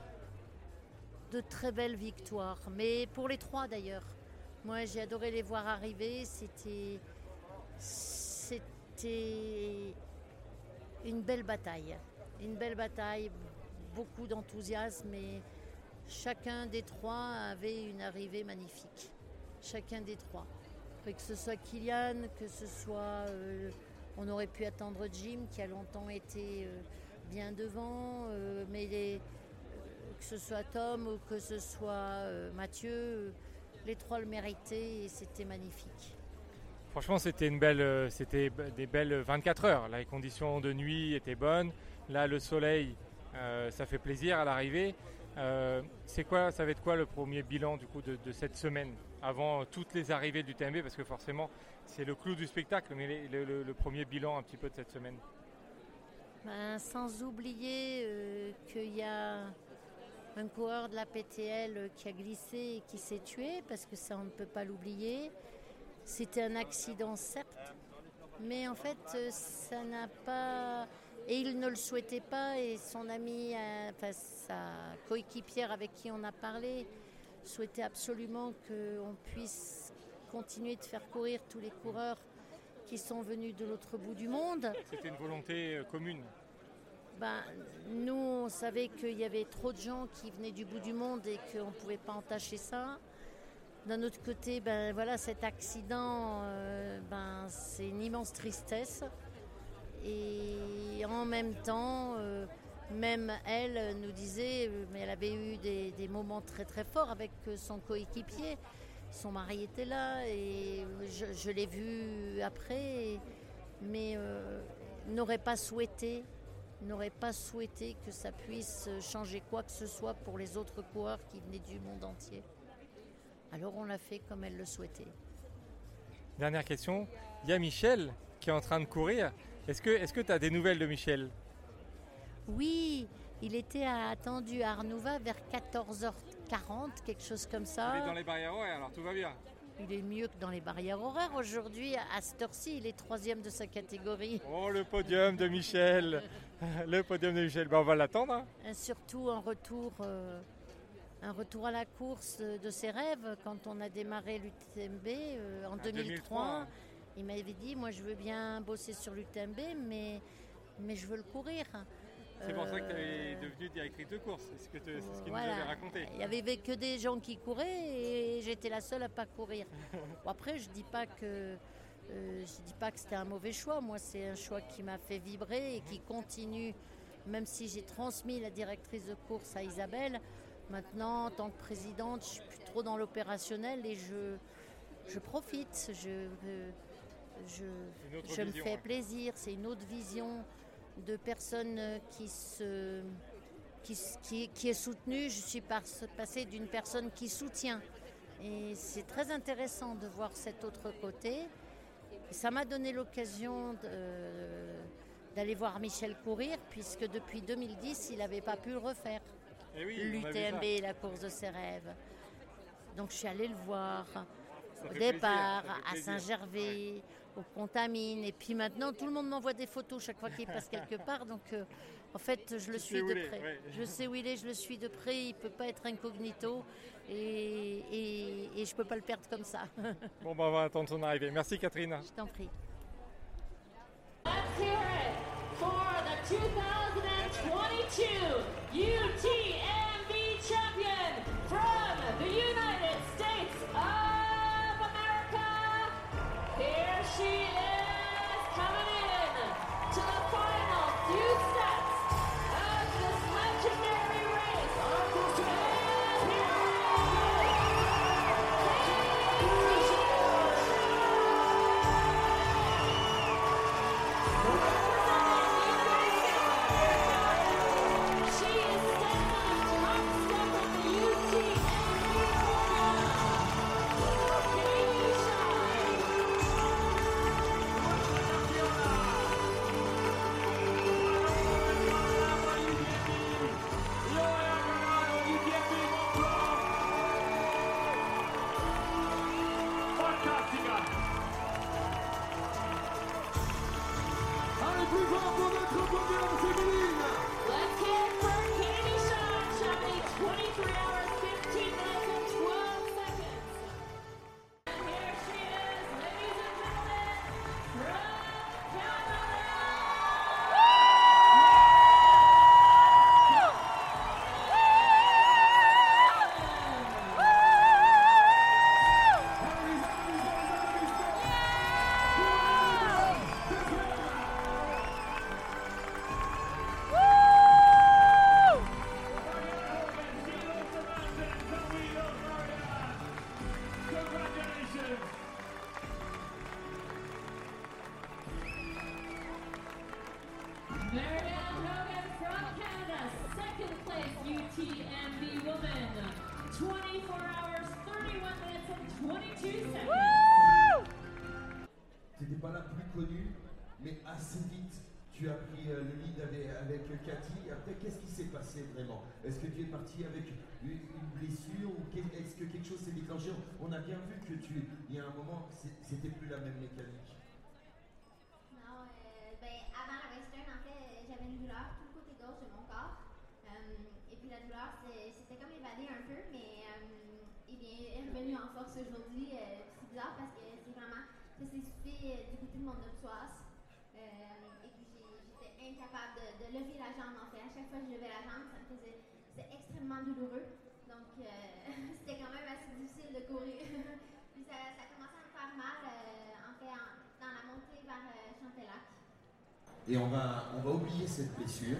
De très belles victoires, mais pour les trois d'ailleurs. Moi j'ai adoré les voir arriver, c'était, c'était une belle bataille. Une belle bataille, beaucoup d'enthousiasme et chacun des trois avait une arrivée magnifique. Chacun des trois. Que ce soit Kylian, que ce soit euh, on aurait pu attendre Jim qui a longtemps été euh, bien devant, euh, mais que ce soit Tom ou que ce soit Mathieu, les trois le méritaient et c'était magnifique. Franchement, c'était une belle, c'était des belles 24 heures. Les conditions de nuit étaient bonnes. Là, le soleil, ça fait plaisir à l'arrivée. c'est quoi, ça va être quoi le premier bilan du coup de cette semaine? Avant toutes les arrivées du TMB Parce que forcément, c'est le clou du spectacle, mais le, premier bilan un petit peu de cette semaine. Ben, sans oublier euh, qu'il y a un coureur de la PTL qui a glissé et qui s'est tué, parce que ça on ne peut pas l'oublier. C'était un accident certes, mais en fait euh, ça n'a pas... Et il ne le souhaitait pas, et son ami, euh, enfin sa coéquipière avec qui on a parlé, souhaitait absolument qu'on puisse continuer de faire courir tous les coureurs qui sont venus de l'autre bout du monde. C'était une volonté euh, commune. Ben, nous, on savait qu'il y avait trop de gens qui venaient du bout du monde et qu'on ne pouvait pas entacher ça. D'un autre côté, ben, voilà, cet accident, euh, ben, c'est une immense tristesse. Et en même temps, euh, même elle nous disait, mais elle avait eu des, moments très très forts avec son coéquipier son mari était là et je, l'ai vu après, mais euh, n'aurait pas souhaité, n'aurait pas souhaité que ça puisse changer quoi que ce soit pour les autres coureurs qui venaient du monde entier. Alors on l'a fait comme elle le souhaitait. Dernière question, il y a Michel qui est en train de courir. Est-ce que tu as des nouvelles de Michel? Oui, il était attendu à Arnouva vers 14h 40, quelque chose comme ça. Il est dans les barrières horaires, alors tout va bien. Il est mieux que dans les barrières horaires. Aujourd'hui, à cette heure-ci, il est troisième de sa catégorie. Oh, le podium de Michel Le podium de Michel, ben, on va l'attendre. Hein. Surtout un retour, euh, un retour à la course de ses rêves. Quand on a démarré l'UTMB euh, en 2003, il m'avait dit, moi je veux bien bosser sur l'UTMB, mais, mais je veux le courir. C'est pour ça que tu es devenue directrice de course, c'est ce qu'il nous avait raconté. Il n'y avait que des gens qui couraient et j'étais la seule à pas courir. après, je dis pas que euh, je dis pas que c'était un mauvais choix. Moi, c'est un choix qui m'a fait vibrer et qui continue, même si j'ai transmis la directrice de course à Isabelle. Maintenant, en tant que présidente, je suis plus trop dans l'opérationnel et je, je profite. Je, je, je me fais plaisir. C'est une autre vision de personnes qui se qui, qui, est soutenue. Je suis passée d'une personne qui soutient. Et c'est très intéressant de voir cet autre côté. ça m'a donné l'occasion d'aller voir Michel courir, puisque depuis 2010, il n'avait pas pu le refaire. Eh L'UTMB, la course de ses rêves. Donc je suis allée le voir au départ, à Saint-Gervais, au Contamine. Et puis maintenant, tout le monde m'envoie des photos chaque fois qu'il passe quelque part. Donc, euh, en fait, je le suis de près. Je sais où il est, je le suis de près. Il ne peut pas être incognito. Et, et, je ne peux pas le perdre comme ça. bon, ben, on va attendre son arrivée. Merci, Catherine. Je t'en prie. Let's hear it for the 2022 UTMB Est-ce que tu es parti avec une, blessure ou est-ce que quelque chose s'est déclenché? On a bien vu que tu, il y a un moment, c'était plus la même mécanique. Non, euh, ben, avant la western, en fait, j'avais une douleur tout le côté gauche de mon corps. Euh, et puis la douleur, c'était comme évadé un peu, mais euh, bien, elle est revenue en force aujourd'hui. Euh, c'est bizarre parce que c'est vraiment, ça s'est soufflé du côté de mon psoas. Euh, et puis j'étais incapable de, de lever la jambe en fait. À chaque fois que je levais la jambe, ça me faisait, extrêmement douloureux. Donc euh, c'était quand même assez difficile de courir. puis ça, ça commençait à me faire mal, euh, en fait, en- dans la montée vers euh, Chantellac. Et on va, on va oublier cette blessure,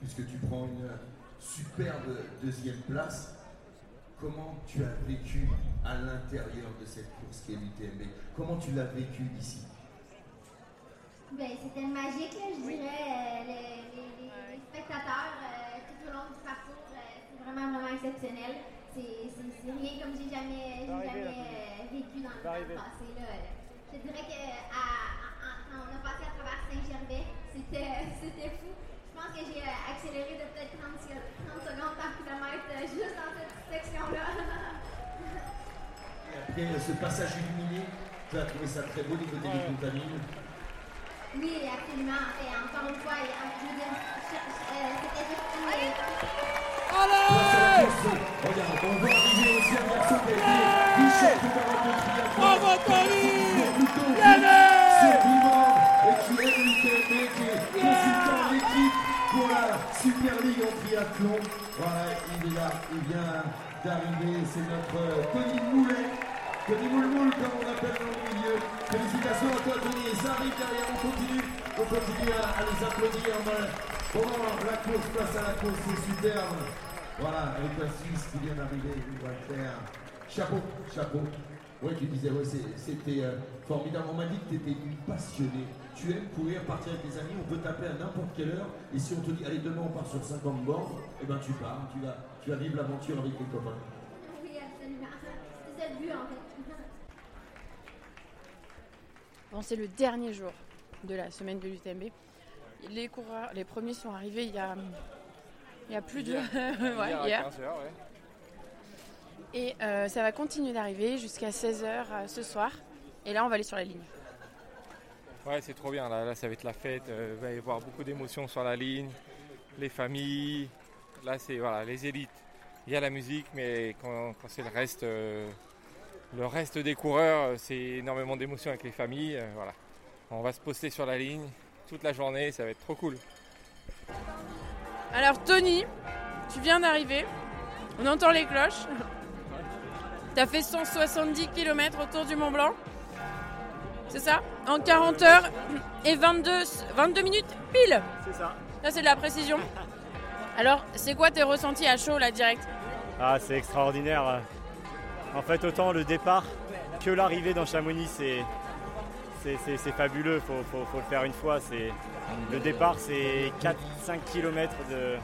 puisque tu prends une superbe deuxième place. Comment tu as vécu à l'intérieur de cette course qui est l'UTMB Comment tu l'as vécu ici? Ben, c'était magique, là, je dirais. euh, les, les- les- les spectateurs euh, tout au long du parcours, vraiment, vraiment exceptionnel. C'est rien comme j'ai jamais, jamais euh, vécu dans le, dans le passé. Là. Je dirais que à, à- à- quand on a passé à travers Saint-Gervais, c'était fou. Je pense que j'ai euh, accéléré de peut-être 30, se- 30 secondes par kilomètre euh, juste dans cette section-là. Et après ce passage illuminé, tu as trouvé ça très beau du côté des contamines. Oui, absolument. Et encore une fois, je veux dire, c'était juste une... Allez Regarde, on voit arriver aussi un garçon qui a été vice-champion d'Europe de triathlon. Et qui aime l'UTMB, qui est consultant d'équipe pour la Super League en triathlon. Voilà, il est là, il vient d'arriver, c'est notre euh, Tony Moulet. Tony Moulmoul, comme on appelle dans le milieu. Félicitations à toi, Tony. Ça arrive derrière, on continue. On continue à, à les applaudir. Pendant la course, place à la course, c'est superbe. Voilà, avec la Suisse qui vient d'arriver, il va le faire. Chapeau, chapeau. Ouais, tu disais, ouais, c'était euh, formidable. On m'a dit que tu étais une passionnée. Tu aimes courir, partir avec tes amis, on peut t'appeler à n'importe quelle heure. Et si on te dit, allez, demain on part sur 50 bornes, eh ben tu pars, tu vas, tu vas vivre l'aventure avec tes copains. Oui, absolument. C'est ça le but, en fait. Bon, c'est le dernier jour de la semaine de l'UTMB. Les coureurs, les premiers sont arrivés il y a, il y a plus de. Hier. Ouais, Hier à hier. 15 heures, ouais. Et euh, ça va continuer d'arriver jusqu'à 16h ce soir. Et là, on va aller sur la ligne. Ouais, c'est trop bien. Là, là, ça va être la fête. euh, il va y avoir beaucoup d'émotions sur la ligne. Les familles. Là, c'est voilà, les élites. Il y a la musique, mais quand, quand c'est le reste, euh, le reste des coureurs, euh, c'est énormément d'émotions avec les familles. euh, voilà. On va se poster sur la ligne toute la journée. Ça va être trop cool. Alors, Tony, tu viens d'arriver. On entend les cloches. Tu as fait 170 km autour du Mont Blanc. C'est ça? En 40 heures et 22, 22 minutes pile. C'est ça. Ça, c'est de la précision. Alors, c'est quoi tes ressentis à chaud là direct? Ah, c'est extraordinaire. En fait, autant le départ que l'arrivée dans Chamonix, c'est c'est- fabuleux. Il faut, faut- faut le faire une fois. C'est Le départ, c'est 4-5 km de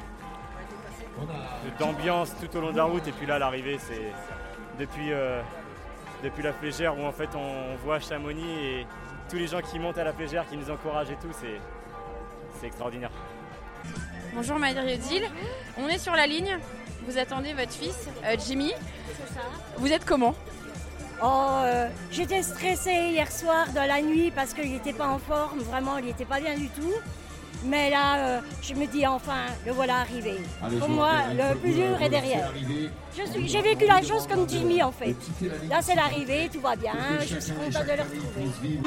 de- d'ambiance tout au long de la route. Et puis là, l'arrivée, c'est depuis, euh, depuis la flégère où en fait on voit Chamonix et tous les gens qui montent à la flégère, qui nous encouragent et tout, c'est c'est extraordinaire. Bonjour Marie-Odile. On est sur la ligne. Vous attendez votre fils, euh, Jimmy. C'est ça. Vous êtes comment? Oh, euh, j'étais stressée hier soir dans la nuit parce qu'il n'était pas en forme, vraiment, il n'était pas bien du tout. Mais là, euh, je me dis enfin, le voilà arrivé. Pour moi, le plus dur est derrière. arrivé. Je suis- J'ai vécu la chose comme Jimmy en fait. Là, c'est l'arrivée, tout va bien, je suis contente de le retrouver.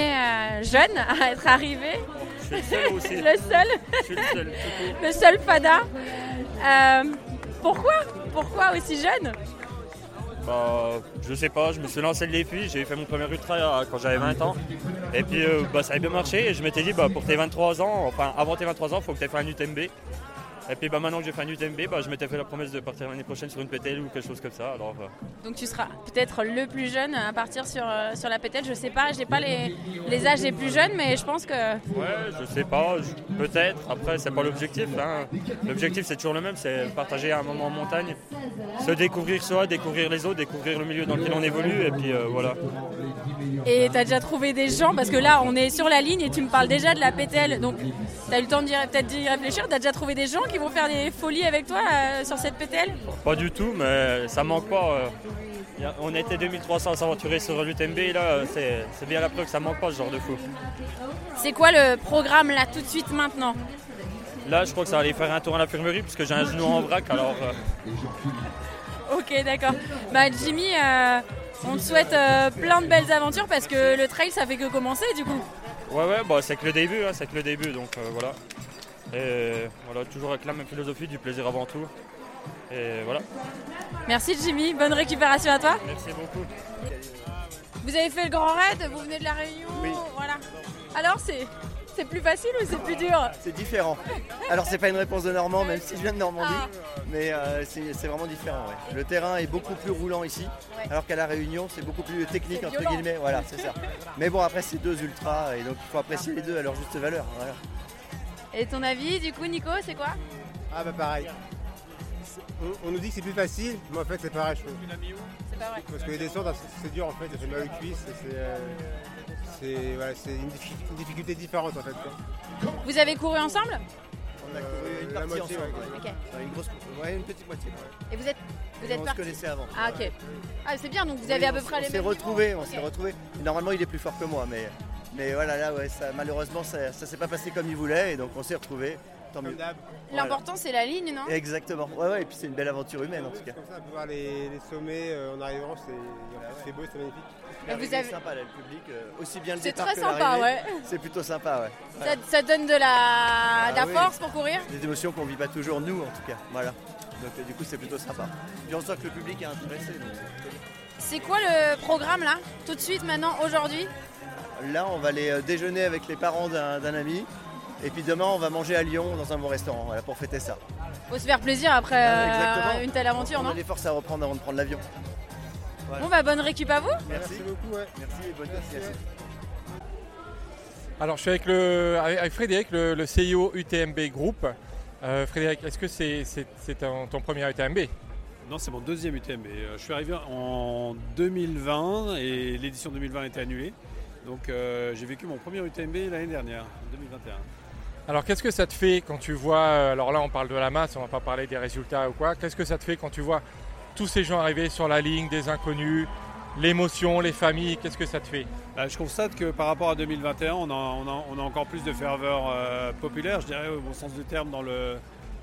Euh, jeune à être arrivé. Je suis le seul aussi. le seul. Je suis le seul, tout court. le seul fada. Euh, pourquoi? Pourquoi aussi jeune? Bah, je sais pas, je me suis lancé le défi, j'ai fait mon premier ultra euh, quand j'avais 20 ans. Et puis euh, bah, ça a bien marché et je m'étais dit bah, pour tes 23 ans, enfin avant tes 23 ans, il faut que tu aies fait un UTMB. Et puis bah, maintenant que j'ai fait un UTMB, bah, je m'étais fait la promesse de partir l'année prochaine sur une PTL ou quelque chose comme ça. Alors, euh, Donc tu seras peut-être le plus jeune à partir sur, euh, sur la PTL. Je sais pas, j'ai pas les, les âges les plus jeunes, mais je pense que Ouais, je sais pas, peut-être. Après, c'est pas l'objectif. hein. L'objectif, c'est toujours le même, c'est partager un moment en montagne, se découvrir soi, découvrir les autres, découvrir le milieu dans lequel on évolue, et puis euh, voilà. Et tu as déjà trouvé des gens Parce que là, on est sur la ligne et tu me parles déjà de la PTL. Donc, tu as eu le temps d'y- peut-être d'y réfléchir. Tu as déjà trouvé des gens qui vont faire des folies avec toi euh, sur cette PTL Pas du tout, mais ça manque pas. euh. On était 2300 à s'aventurer sur l'UTMB, là, c'est c'est bien la preuve que ça manque pas ce genre de fou. C'est quoi le programme là, tout de suite maintenant? Là, je crois que ça va aller faire un tour à l'infirmerie, parce que j'ai un genou en vrac, alors. euh, Ok, d'accord. Bah, Jimmy, on te souhaite euh, plein de belles aventures parce que le trail, ça fait que commencer du coup. Ouais, ouais, bah, c'est que le début, hein, c'est que le début, donc euh, voilà. Et voilà, toujours avec la même philosophie, du plaisir avant tout. Et voilà. Merci Jimmy, bonne récupération à toi. Merci beaucoup. Vous avez fait le grand raid, vous venez de la Réunion, voilà. Alors c'est c'est plus facile ou c'est plus dur C'est différent. Alors c'est pas une réponse de Normand, même si je viens de Normandie, Ah. mais euh, c'est vraiment différent. ouais. Le terrain est beaucoup plus roulant ici, Ouais. alors qu'à la Réunion c'est beaucoup plus technique entre guillemets. Voilà, c'est ça. Mais bon après c'est deux ultras et donc il faut apprécier les deux à leur juste valeur. Voilà. Et ton avis du coup Nico, c'est quoi? Ah bah pareil. On, on nous dit que c'est plus facile, mais en fait c'est pareil je trouve. C'est pas vrai. Parce que les descentes c'est- c'est dur en fait, ça fait mal aux cuisses, et c'est euh, voilà, c'est une, diffi- une difficulté différente en fait. quoi. Vous avez couru ensemble? On a couru une la partie moitié, ensemble. ouais. Une grosse, ouais, une petite moitié. ouais. Et vous êtes vous êtes on se connaissait avant. Ah ok. Ah c'est bien donc vous Oui, avez à peu près les On s'est mêmes retrouvés, niveaux. on s'est retrouvés. Normalement il est plus fort que moi, mais, mais voilà là ouais, ça, malheureusement ça, ça s'est pas passé comme il voulait et donc on s'est retrouvés. Tant mieux. Voilà. L'important c'est la ligne, non? Exactement. Ouais ouais et puis c'est une belle aventure humaine en tout cas. Comme ça voir les, les sommets euh, en arrivant, c'est c'est beau, c'est magnifique. L'arrivée vous avez- est sympa là, le public, euh, aussi bien le C'est très que sympa, ouais. C'est plutôt sympa ouais. Ça, donne de la, de la Ah oui. force pour courir? Des émotions qu'on vit pas toujours nous en tout cas. Voilà. Donc euh, du coup c'est plutôt sympa. Puis on sent que le public est intéressé. donc c'est. C'est quoi le programme là? Tout de suite maintenant, aujourd'hui? Là, on va aller euh, déjeuner avec les parents d'un ami. Et puis demain, on va manger à Lyon dans un bon restaurant voilà, pour fêter ça. Faut se faire plaisir après Ah, euh, une telle aventure, on non? a les forces à reprendre avant de prendre l'avion. Voilà. Bon bah bonne récup à vous Merci. beaucoup. Merci et bonne continuation. Alors je suis avec, le, avec Frédéric, le, le CIO UTMB Group. Euh, Frédéric, est-ce que c'est ton, premier UTMB Non, c'est mon deuxième UTMB. Euh, Je suis arrivé en 2020 et l'édition 2020 a été annulée. Donc euh, j'ai vécu mon premier UTMB l'année dernière, en 2021. Alors qu'est-ce que ça te fait quand tu vois, alors là on parle de la masse, on va pas parler des résultats ou quoi, qu'est-ce que ça te fait quand tu vois tous ces gens arriver sur la ligne, des inconnus, l'émotion, les familles, qu'est-ce que ça te fait? Bah, je constate que par rapport à 2021, on a, encore plus de ferveur euh, populaire, je dirais au bon sens du terme, dans, le,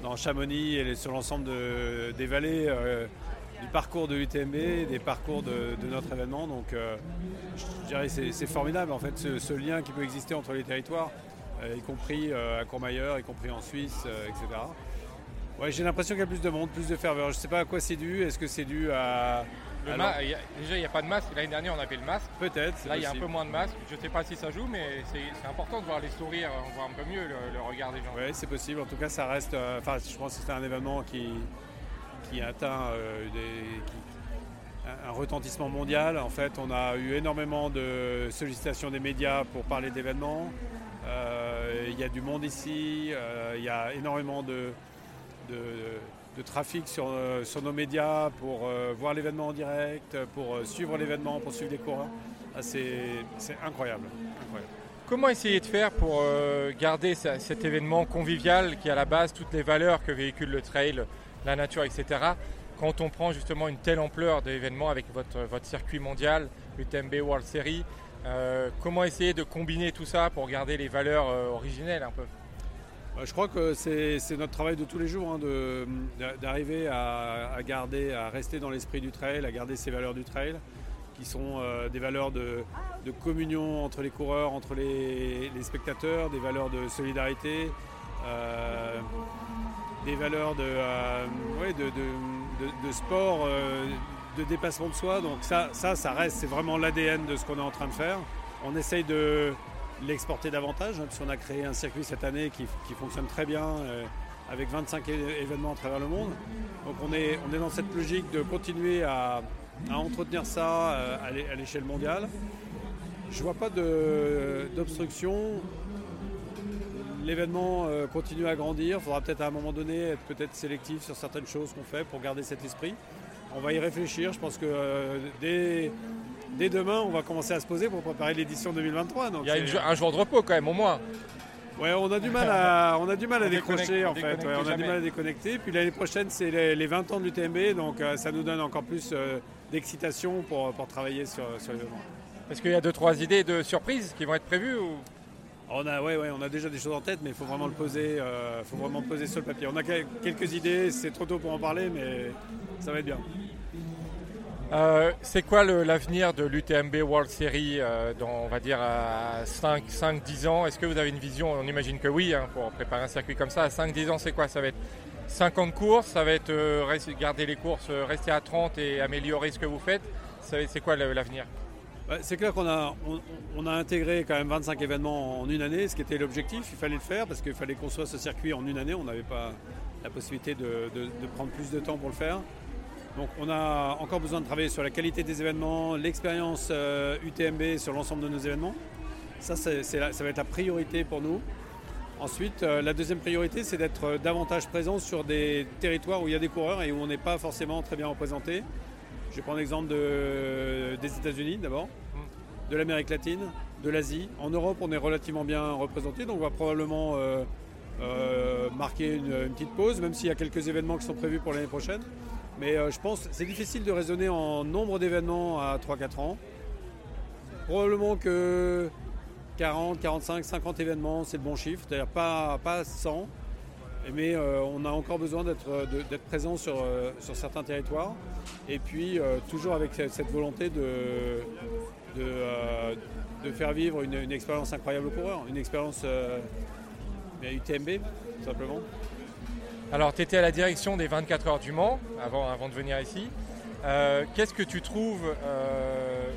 dans Chamonix et sur l'ensemble de- des vallées euh, du parcours de l'UTMB, des parcours de, notre événement. Donc euh, je dirais que c'est c'est formidable en fait ce, ce lien qui peut exister entre les territoires, y compris à Courmayeur, y compris en Suisse, etc. Ouais, J'ai l'impression qu'il y a plus de monde, plus de ferveur. Je ne sais pas à quoi c'est dû. Est-ce que c'est dû à... Le à ma- l'en- il y a- Déjà il n'y a pas de masque, l'année dernière on avait le masque. Peut-être. Là il y a un peu moins de masques, je ne sais pas si ça joue mais c'est important de voir les sourires, on voit un peu mieux le, le regard des gens. Oui, c'est possible. En tout cas, ça reste. euh, Enfin, je pense que c'est un événement qui, qui atteint euh, des- qui- un- retentissement mondial. En fait, on a eu énormément de sollicitations des médias pour parler d'événements. Euh, Il y a du monde ici. Il y a énormément de, de, trafic sur, euh, sur nos médias pour euh, voir l'événement en direct, pour euh, suivre l'événement, pour suivre les coureurs. Ah, c'est incroyable. Comment essayer de faire pour garder cet événement convivial qui est à la base toutes les valeurs que véhicule le trail, la nature, etc. Quand on prend justement une telle ampleur d'événements avec votre, circuit mondial, l'UTMB World Series, comment essayer de combiner tout ça pour garder les valeurs originelles un peu? Je crois que c'est notre travail de tous les jours hein, d'arriver à, garder, à rester dans l'esprit du trail, à garder ces valeurs du trail, qui sont euh, des valeurs de, communion entre les coureurs, entre les, spectateurs, des valeurs de solidarité, euh, des valeurs de, euh, de, de- de- sport, de dépassement de soi. Donc ça, ça, ça reste, c'est vraiment l'ADN de ce qu'on est en train de faire. On essaye de l'exporter davantage, hein, puisqu'on a créé un circuit cette année qui, fonctionne très bien, euh, avec 25 é- événements à travers le monde. Donc on est, on est dans cette logique de continuer à, à entretenir ça euh, à l'é- à l'échelle mondiale. Je vois pas d'obstruction. L'événement euh, continue à grandir. Il faudra peut-être à un moment donné être peut-être sélectif sur certaines choses qu'on fait pour garder cet esprit. On va y réfléchir. Je pense que dès, dès demain, on va commencer à se poser pour préparer l'édition 2023. Donc Il y a une un jour de repos quand même, au moins. Ouais, on a du mal à, on a du mal à décrocher en fait. Ouais, on a du mal à déconnecter. Puis l'année prochaine, c'est les, les 20 ans du TMB, donc euh, ça nous donne encore plus euh, d'excitation pour, pour travailler sur, sur l'événement. Est-ce qu'il y a deux, trois idées de surprises qui vont être prévues ou... On a, ouais, ouais, on a déjà des choses en tête, mais il faut vraiment le poser, euh, faut vraiment le poser sur le papier. On a quel- quelques idées, c'est trop tôt pour en parler, mais ça va être bien. Euh, c'est quoi l'avenir de l'UTMB World Series euh, dans, on va dire, à 5-10 ans? Est-ce que vous avez une vision? On imagine que oui, hein, pour préparer un circuit comme ça. À 5-10 ans, c'est quoi? Ça va être 50 courses, ça va être euh, garder les courses, rester à 30 et améliorer ce que vous faites. C'est quoi l'avenir? C'est clair qu'on a, on, a intégré quand même 25 événements en une année, ce qui était l'objectif. Il fallait le faire parce qu'il fallait construire ce circuit en une année. On n'avait pas la possibilité de prendre plus de temps pour le faire. Donc on a encore besoin de travailler sur la qualité des événements, l'expérience euh, UTMB sur l'ensemble de nos événements. Ça, ça va être la priorité pour nous. Ensuite, euh, la deuxième priorité, c'est d'être euh, davantage présent sur des territoires où il y a des coureurs et où on n'est pas forcément très bien représenté. Je vais prendre l'exemple de- des États-Unis d'abord, de l'Amérique latine, de l'Asie. En Europe, on est relativement bien représenté, donc on va probablement euh, euh, marquer une petite pause, même s'il y a quelques événements qui sont prévus pour l'année prochaine. Mais euh, je pense c'est difficile de raisonner en nombre d'événements à 3-4 ans. Probablement que 40, 45, 50 événements, c'est le bon chiffre, c'est-à-dire pas, pas 100. Mais euh, on a encore besoin d'être d'être présent sur, euh, sur certains territoires. Et puis euh, toujours avec cette volonté de, de, euh, faire vivre une, une expérience incroyable aux coureurs, une expérience euh, UTMB, tout simplement. Alors, tu étais à la direction des 24 heures du Mans avant, de venir ici. Euh, Qu'est-ce que tu trouves euh,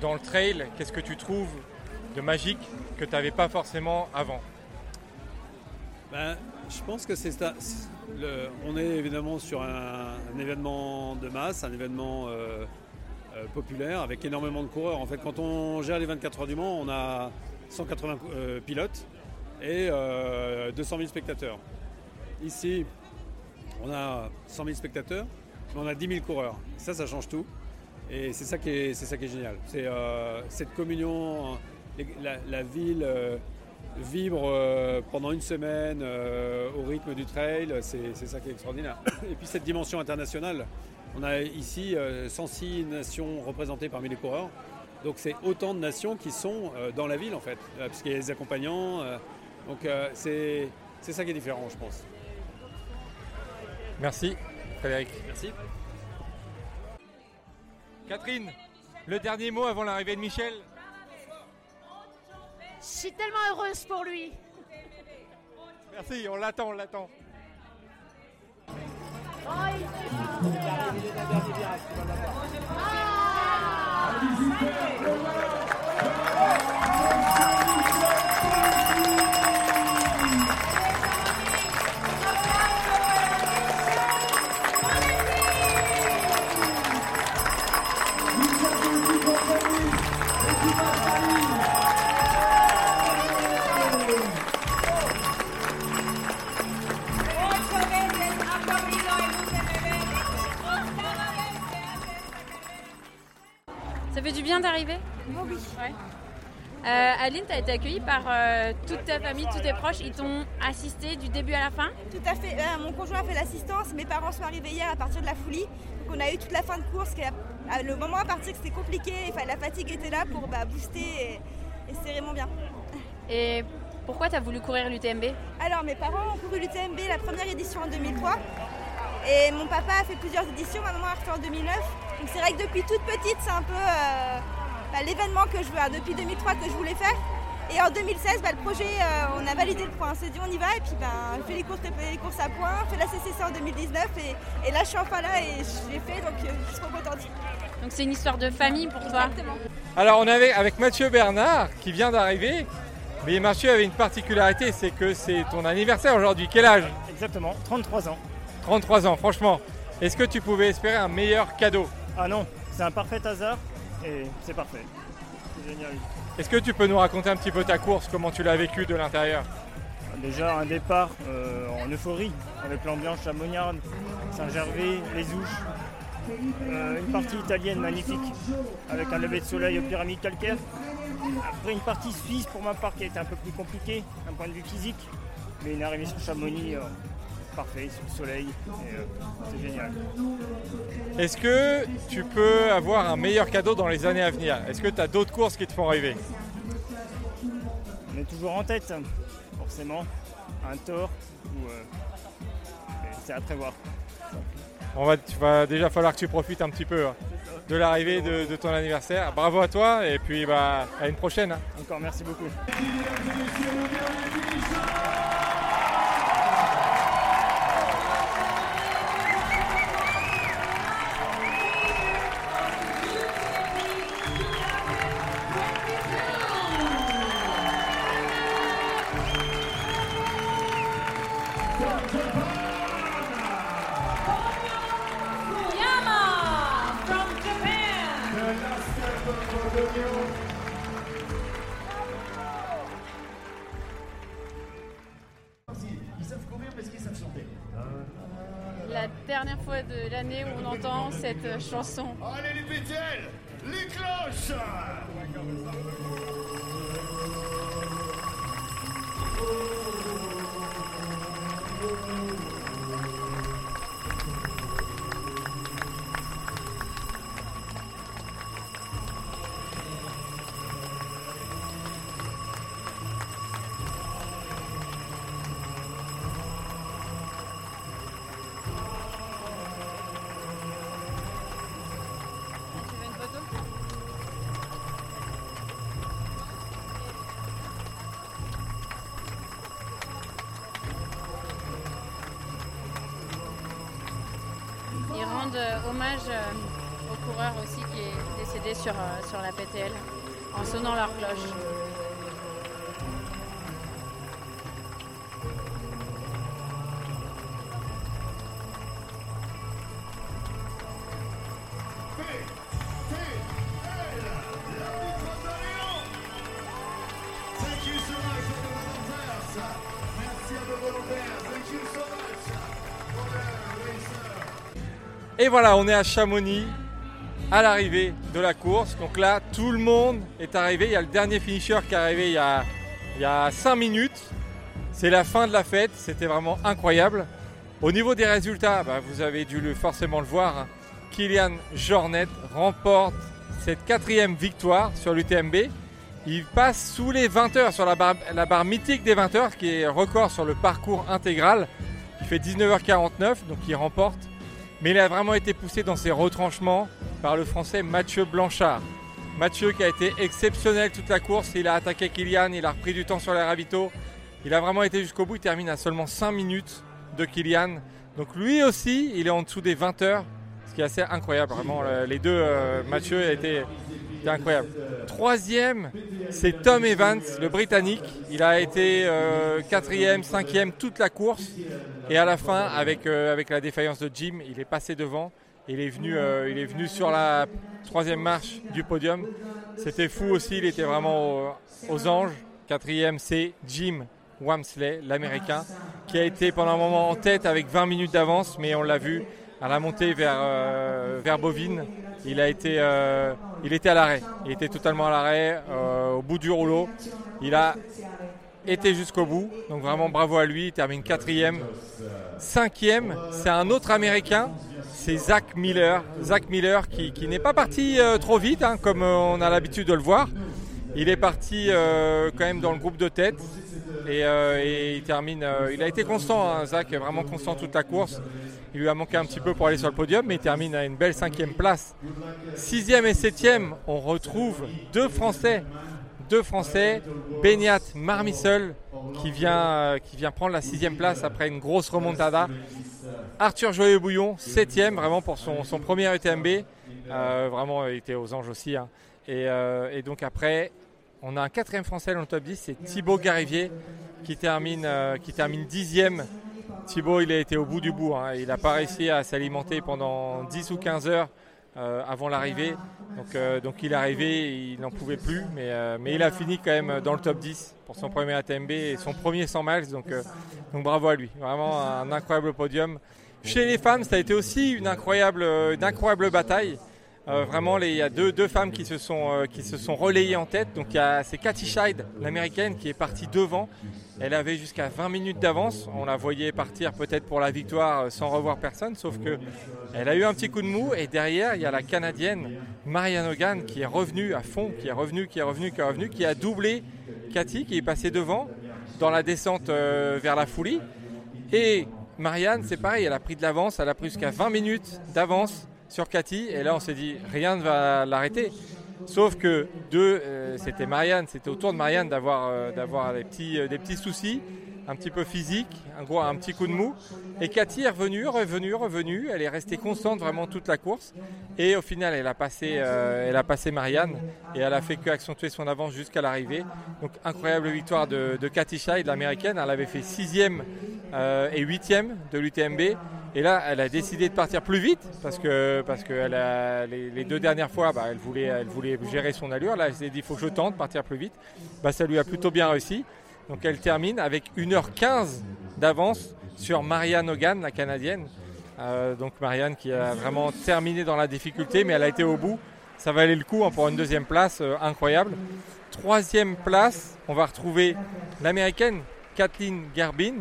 dans le trail? Qu'est-ce que tu trouves de magique que tu n'avais pas forcément avant? Ben, je pense que c'est ça. on est évidemment sur un, événement de masse, un événement euh, populaire avec énormément de coureurs. En fait, quand on gère les 24 heures du Mans, on a 180 euh, pilotes et euh, 200 000 spectateurs. Ici, on a 100 000 spectateurs, mais on a 10 000 coureurs. Ça, ça change tout. Et c'est ça qui est, génial. C'est euh, cette communion, la, ville euh, vibre euh, pendant une semaine au rythme du trail, c'est ça qui est extraordinaire. Et puis cette dimension internationale. On a ici euh, 106 nations représentées parmi les coureurs. Donc c'est autant de nations qui sont dans la ville en fait, parce qu'il y a les accompagnants. donc c'est ça qui est différent, je pense. Merci, Frédéric. Merci. Catherine, le dernier mot avant l'arrivée de Michel Je suis tellement heureuse pour lui. Merci, on l'attend, on l'attend. Ça du bien d'arriver Oui. Ouais. Euh, Adeline, tu as été accueillie par euh, toute ta famille, tous tes proches. Ils t'ont assisté du début à la fin Tout à fait. Euh, mon conjoint a fait l'assistance. Mes parents sont arrivés hier à partir de la folie. Donc on a eu toute la fin de course. a- Le moment à partir que c'était compliqué, enfin, la fatigue était là pour bah, booster et, et c'était vraiment bien. Et pourquoi tu as voulu courir l'UTMB Alors mes parents ont couru l'UTMB la première édition en 2003. Et mon papa a fait plusieurs éditions, ma maman a refait en 2009. Donc c'est vrai que depuis toute petite, c'est un peu euh, bah, l'événement que je veux, hein, depuis 2003 que je voulais faire. Et en 2016, bah, le projet, euh, on a validé le point. On s'est dit on y va et puis ben, j'ai fait les courses, les courses à points, fait la CCC en 2019 et, et là je suis enfin là et je l'ai fait donc euh, je suis trop contente. Donc c'est une histoire de famille pour toi. Alors on est avec, avec Mathieu Bernard qui vient d'arriver. Mais Mathieu avait une particularité, c'est que c'est ton anniversaire aujourd'hui. Quel âge? Exactement, 33 ans. 33 ans, franchement. Est-ce que tu pouvais espérer un meilleur cadeau? Ah non, c'est un parfait hasard et c'est parfait. C'est génial. Est-ce que tu peux nous raconter un petit peu ta course, comment tu l'as vécu de l'intérieur? Déjà un départ euh, en euphorie avec l'ambiance chamonniarde, Saint-Gervais, les Ouches. Euh, une partie italienne magnifique avec un lever de soleil aux pyramides calcaires. Après une partie suisse pour ma part qui a été un peu plus compliquée d'un point de vue physique. Mais une arrivée sur Chamonix, euh, parfait, sur le soleil. euh, C'est génial. Est-ce que tu peux avoir un meilleur cadeau dans les années à venir? Est-ce que tu as d'autres courses qui te font rêver? On est toujours en tête, forcément. Un tort ou. euh, c'est à prévoir. On va, tu vas déjà falloir que tu profites un petit peu hein, de l'arrivée de, de ton anniversaire. Bravo à toi et puis bah, à une prochaine. hein. Encore merci beaucoup. Chanson. Allez hommage euh, au coureur aussi qui est décédé sur, euh, sur la PTL en sonnant leur cloche. Voilà, on est à Chamonix, à l'arrivée de la course. Donc là, tout le monde est arrivé. Il y a le dernier finisher qui est arrivé il y a, il y a 5 minutes. C'est la fin de la fête. C'était vraiment incroyable. Au niveau des résultats, bah, vous avez dû forcément le voir. hein. Kylian Jornet remporte cette quatrième victoire sur l'UTMB. Il passe sous les 20 heures sur la barre, la barre mythique des 20 heures, qui est record sur le parcours intégral. Il fait 19h49, donc il remporte. Mais il a vraiment été poussé dans ses retranchements par le français Mathieu Blanchard. Mathieu qui a été exceptionnel toute la course, il a attaqué Kylian, il a repris du temps sur les ravitaux. Il a vraiment été jusqu'au bout, il termine à seulement 5 minutes de Kylian. Donc lui aussi, il est en dessous des 20 heures, ce qui est assez incroyable. Vraiment, le- les deux, euh, Mathieu a été, été incroyable. Troisième, c'est Tom Evans, le Britannique. Il a été euh, quatrième, cinquième toute la course. Et à la fin, avec, euh, avec la défaillance de Jim, il est passé devant. Il est venu, euh, il est venu sur la troisième marche du podium. C'était fou aussi, il était vraiment au- aux anges. Quatrième, c'est Jim Wamsley, l'Américain, qui a été pendant un moment en tête avec 20 minutes d'avance, mais on l'a vu à la montée vers, euh, vers Bovine. Il, a été, euh, il était à l'arrêt. Il était totalement à l'arrêt, euh, au bout du rouleau. Il a été jusqu'au bout. Donc vraiment bravo à lui. Il termine quatrième. Cinquième, c'est un autre Américain. C'est Zach Miller. Zach Miller qui, qui n'est pas parti trop vite, hein, comme on a l'habitude de le voir. Il est parti quand même dans le groupe de tête. Et, euh, et il termine. euh, il a été constant, hein, Zach, vraiment constant toute la course. Il lui a manqué un petit peu pour aller sur le podium, mais il termine à une belle cinquième place. Sixième et septième, on retrouve deux Français, deux Français, Beniat Marmisseul qui vient, euh, qui vient prendre la sixième place après une grosse remontada. Arthur Joyeux-Bouillon, septième, vraiment pour son, son premier UTMB. Euh, vraiment, il était aux anges aussi. hein. Et donc après, on a un quatrième Français dans le top 10, c'est Thibaut Garivier qui termine, euh, qui termine dixième. Thibaut, il a été au bout du bout. hein. Il n'a pas réussi à s'alimenter pendant 10 ou 15 heures euh, avant l'arrivée. Donc, euh, donc il est arrivé, il n'en pouvait plus. Mais, mais il a fini quand même dans le top 10 pour son premier ATMB et son premier 100 miles. Donc, donc bravo à lui. Vraiment un incroyable podium. Chez les femmes, ça a été aussi une incroyable, une incroyable bataille. Euh, vraiment, il y a deux, femmes qui se, sont, euh, qui se sont relayées en tête. Donc, c'est Cathy Scheid, l'américaine, qui est partie devant. Elle avait jusqu'à 20 minutes d'avance. On la voyait partir peut-être pour la victoire euh, sans revoir personne. Sauf que elle a eu un petit coup de mou. Et derrière, il y a la canadienne Marianne Hogan qui est revenue à fond, qui est revenue, qui est revenue, qui est revenue, qui a doublé Cathy, qui est passée devant dans la descente vers la folie. Et Marianne, c'est pareil, elle a pris de l'avance, elle a pris jusqu'à 20 minutes d'avance sur Cathy. Et là, on s'est dit, rien ne va l'arrêter. Sauf que deux, euh, c'était Marianne, c'était au tour de Marianne d'avoir euh, euh, des petits soucis, un petit peu physiques, un, gros, un petit coup de mou. Et Cathy est revenue, revenue, revenue. Elle est restée constante vraiment toute la course. Et au final, elle a passé, euh, elle a passé Marianne et elle a fait que accentuer son avance jusqu'à l'arrivée. Donc incroyable victoire de, de Cathy Scheid, l'américaine. Elle avait fait sixième euh, et huitième de l'UTMB. Et là, elle a décidé de partir plus vite parce que parce que les deux dernières fois, bah, elle voulait elle voulait gérer son allure. Là, elle s'est dit, il faut que je tente partir plus vite. Bah, ça lui a plutôt bien réussi. Donc elle termine avec 1h15 d'avance sur Marianne Hogan, la canadienne. Euh, donc Marianne qui a vraiment terminé dans la difficulté, mais elle a été au bout. Ça valait le coup hein, pour une deuxième place, euh, incroyable. Troisième place, on va retrouver l'américaine Kathleen Garbin,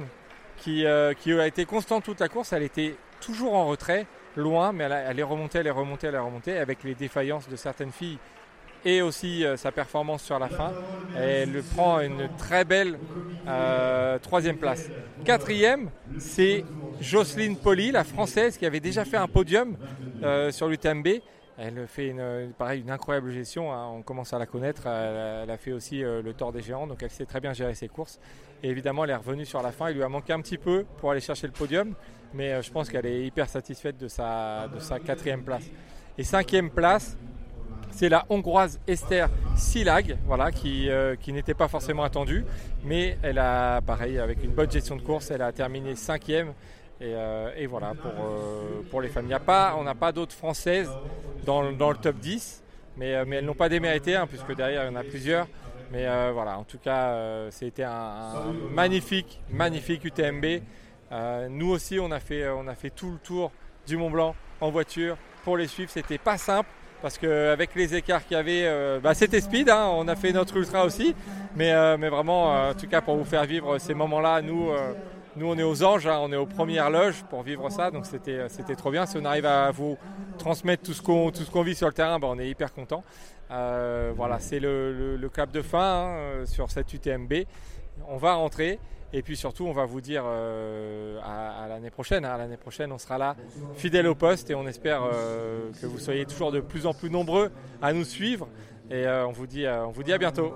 qui, euh, qui a été constante toute la course. Elle était toujours en retrait, loin, mais elle, elle est remontée, elle est remontée, elle est remontée, avec les défaillances de certaines filles et aussi euh, sa performance sur la fin. Elle prend une très belle euh, troisième place. Quatrième, c'est Jocelyne Poli, la française, qui avait déjà fait un podium euh, sur l'UTMB. Elle fait une, pareil, une incroyable gestion, hein, on commence à la connaître. Elle, a fait aussi euh, le tort des géants, donc elle sait très bien gérer ses courses. Et évidemment, elle est revenue sur la fin. Il lui a manqué un petit peu pour aller chercher le podium, mais je pense qu'elle est hyper satisfaite de sa, de sa quatrième place. Et cinquième place, c'est la hongroise Esther Silag, voilà, qui, euh, qui n'était pas forcément attendue, mais elle a, pareil, avec une bonne gestion de course, elle a terminé cinquième. Et, euh, et voilà, pour, euh, pour les femmes. Il n'y a pas, on n'a pas d'autres françaises dans, le- top 10, mais, elles n'ont pas démérité, hein, puisque derrière, il y en a plusieurs. Mais voilà, en tout cas, c'était un, magnifique, magnifique UTMB. Nous aussi, on a, fait, on a fait tout le tour du Mont Blanc en voiture pour les suivre. C'était pas simple parce qu'avec les écarts qu'il y avait, euh, bah, c'était speed. hein. on a fait notre ultra aussi. Mais, euh, vraiment, euh, en tout cas, pour vous faire vivre ces moments-là, nous, nous, on est aux anges, hein, on est aux premières loges pour vivre ça. Donc c'était, trop bien. Si on arrive à vous transmettre tout ce qu'on, tout vit sur le terrain, bah, on est hyper content. Voilà, c'est le, le, cap de fin hein, sur cette UTMB. On va rentrer. Et puis surtout, on va vous dire euh, à, l'année prochaine. hein. L'année prochaine, on sera là, fidèle au poste, et on espère euh, que vous soyez toujours de plus en plus nombreux à nous suivre. Et euh, on, vous dit, on vous dit à bientôt.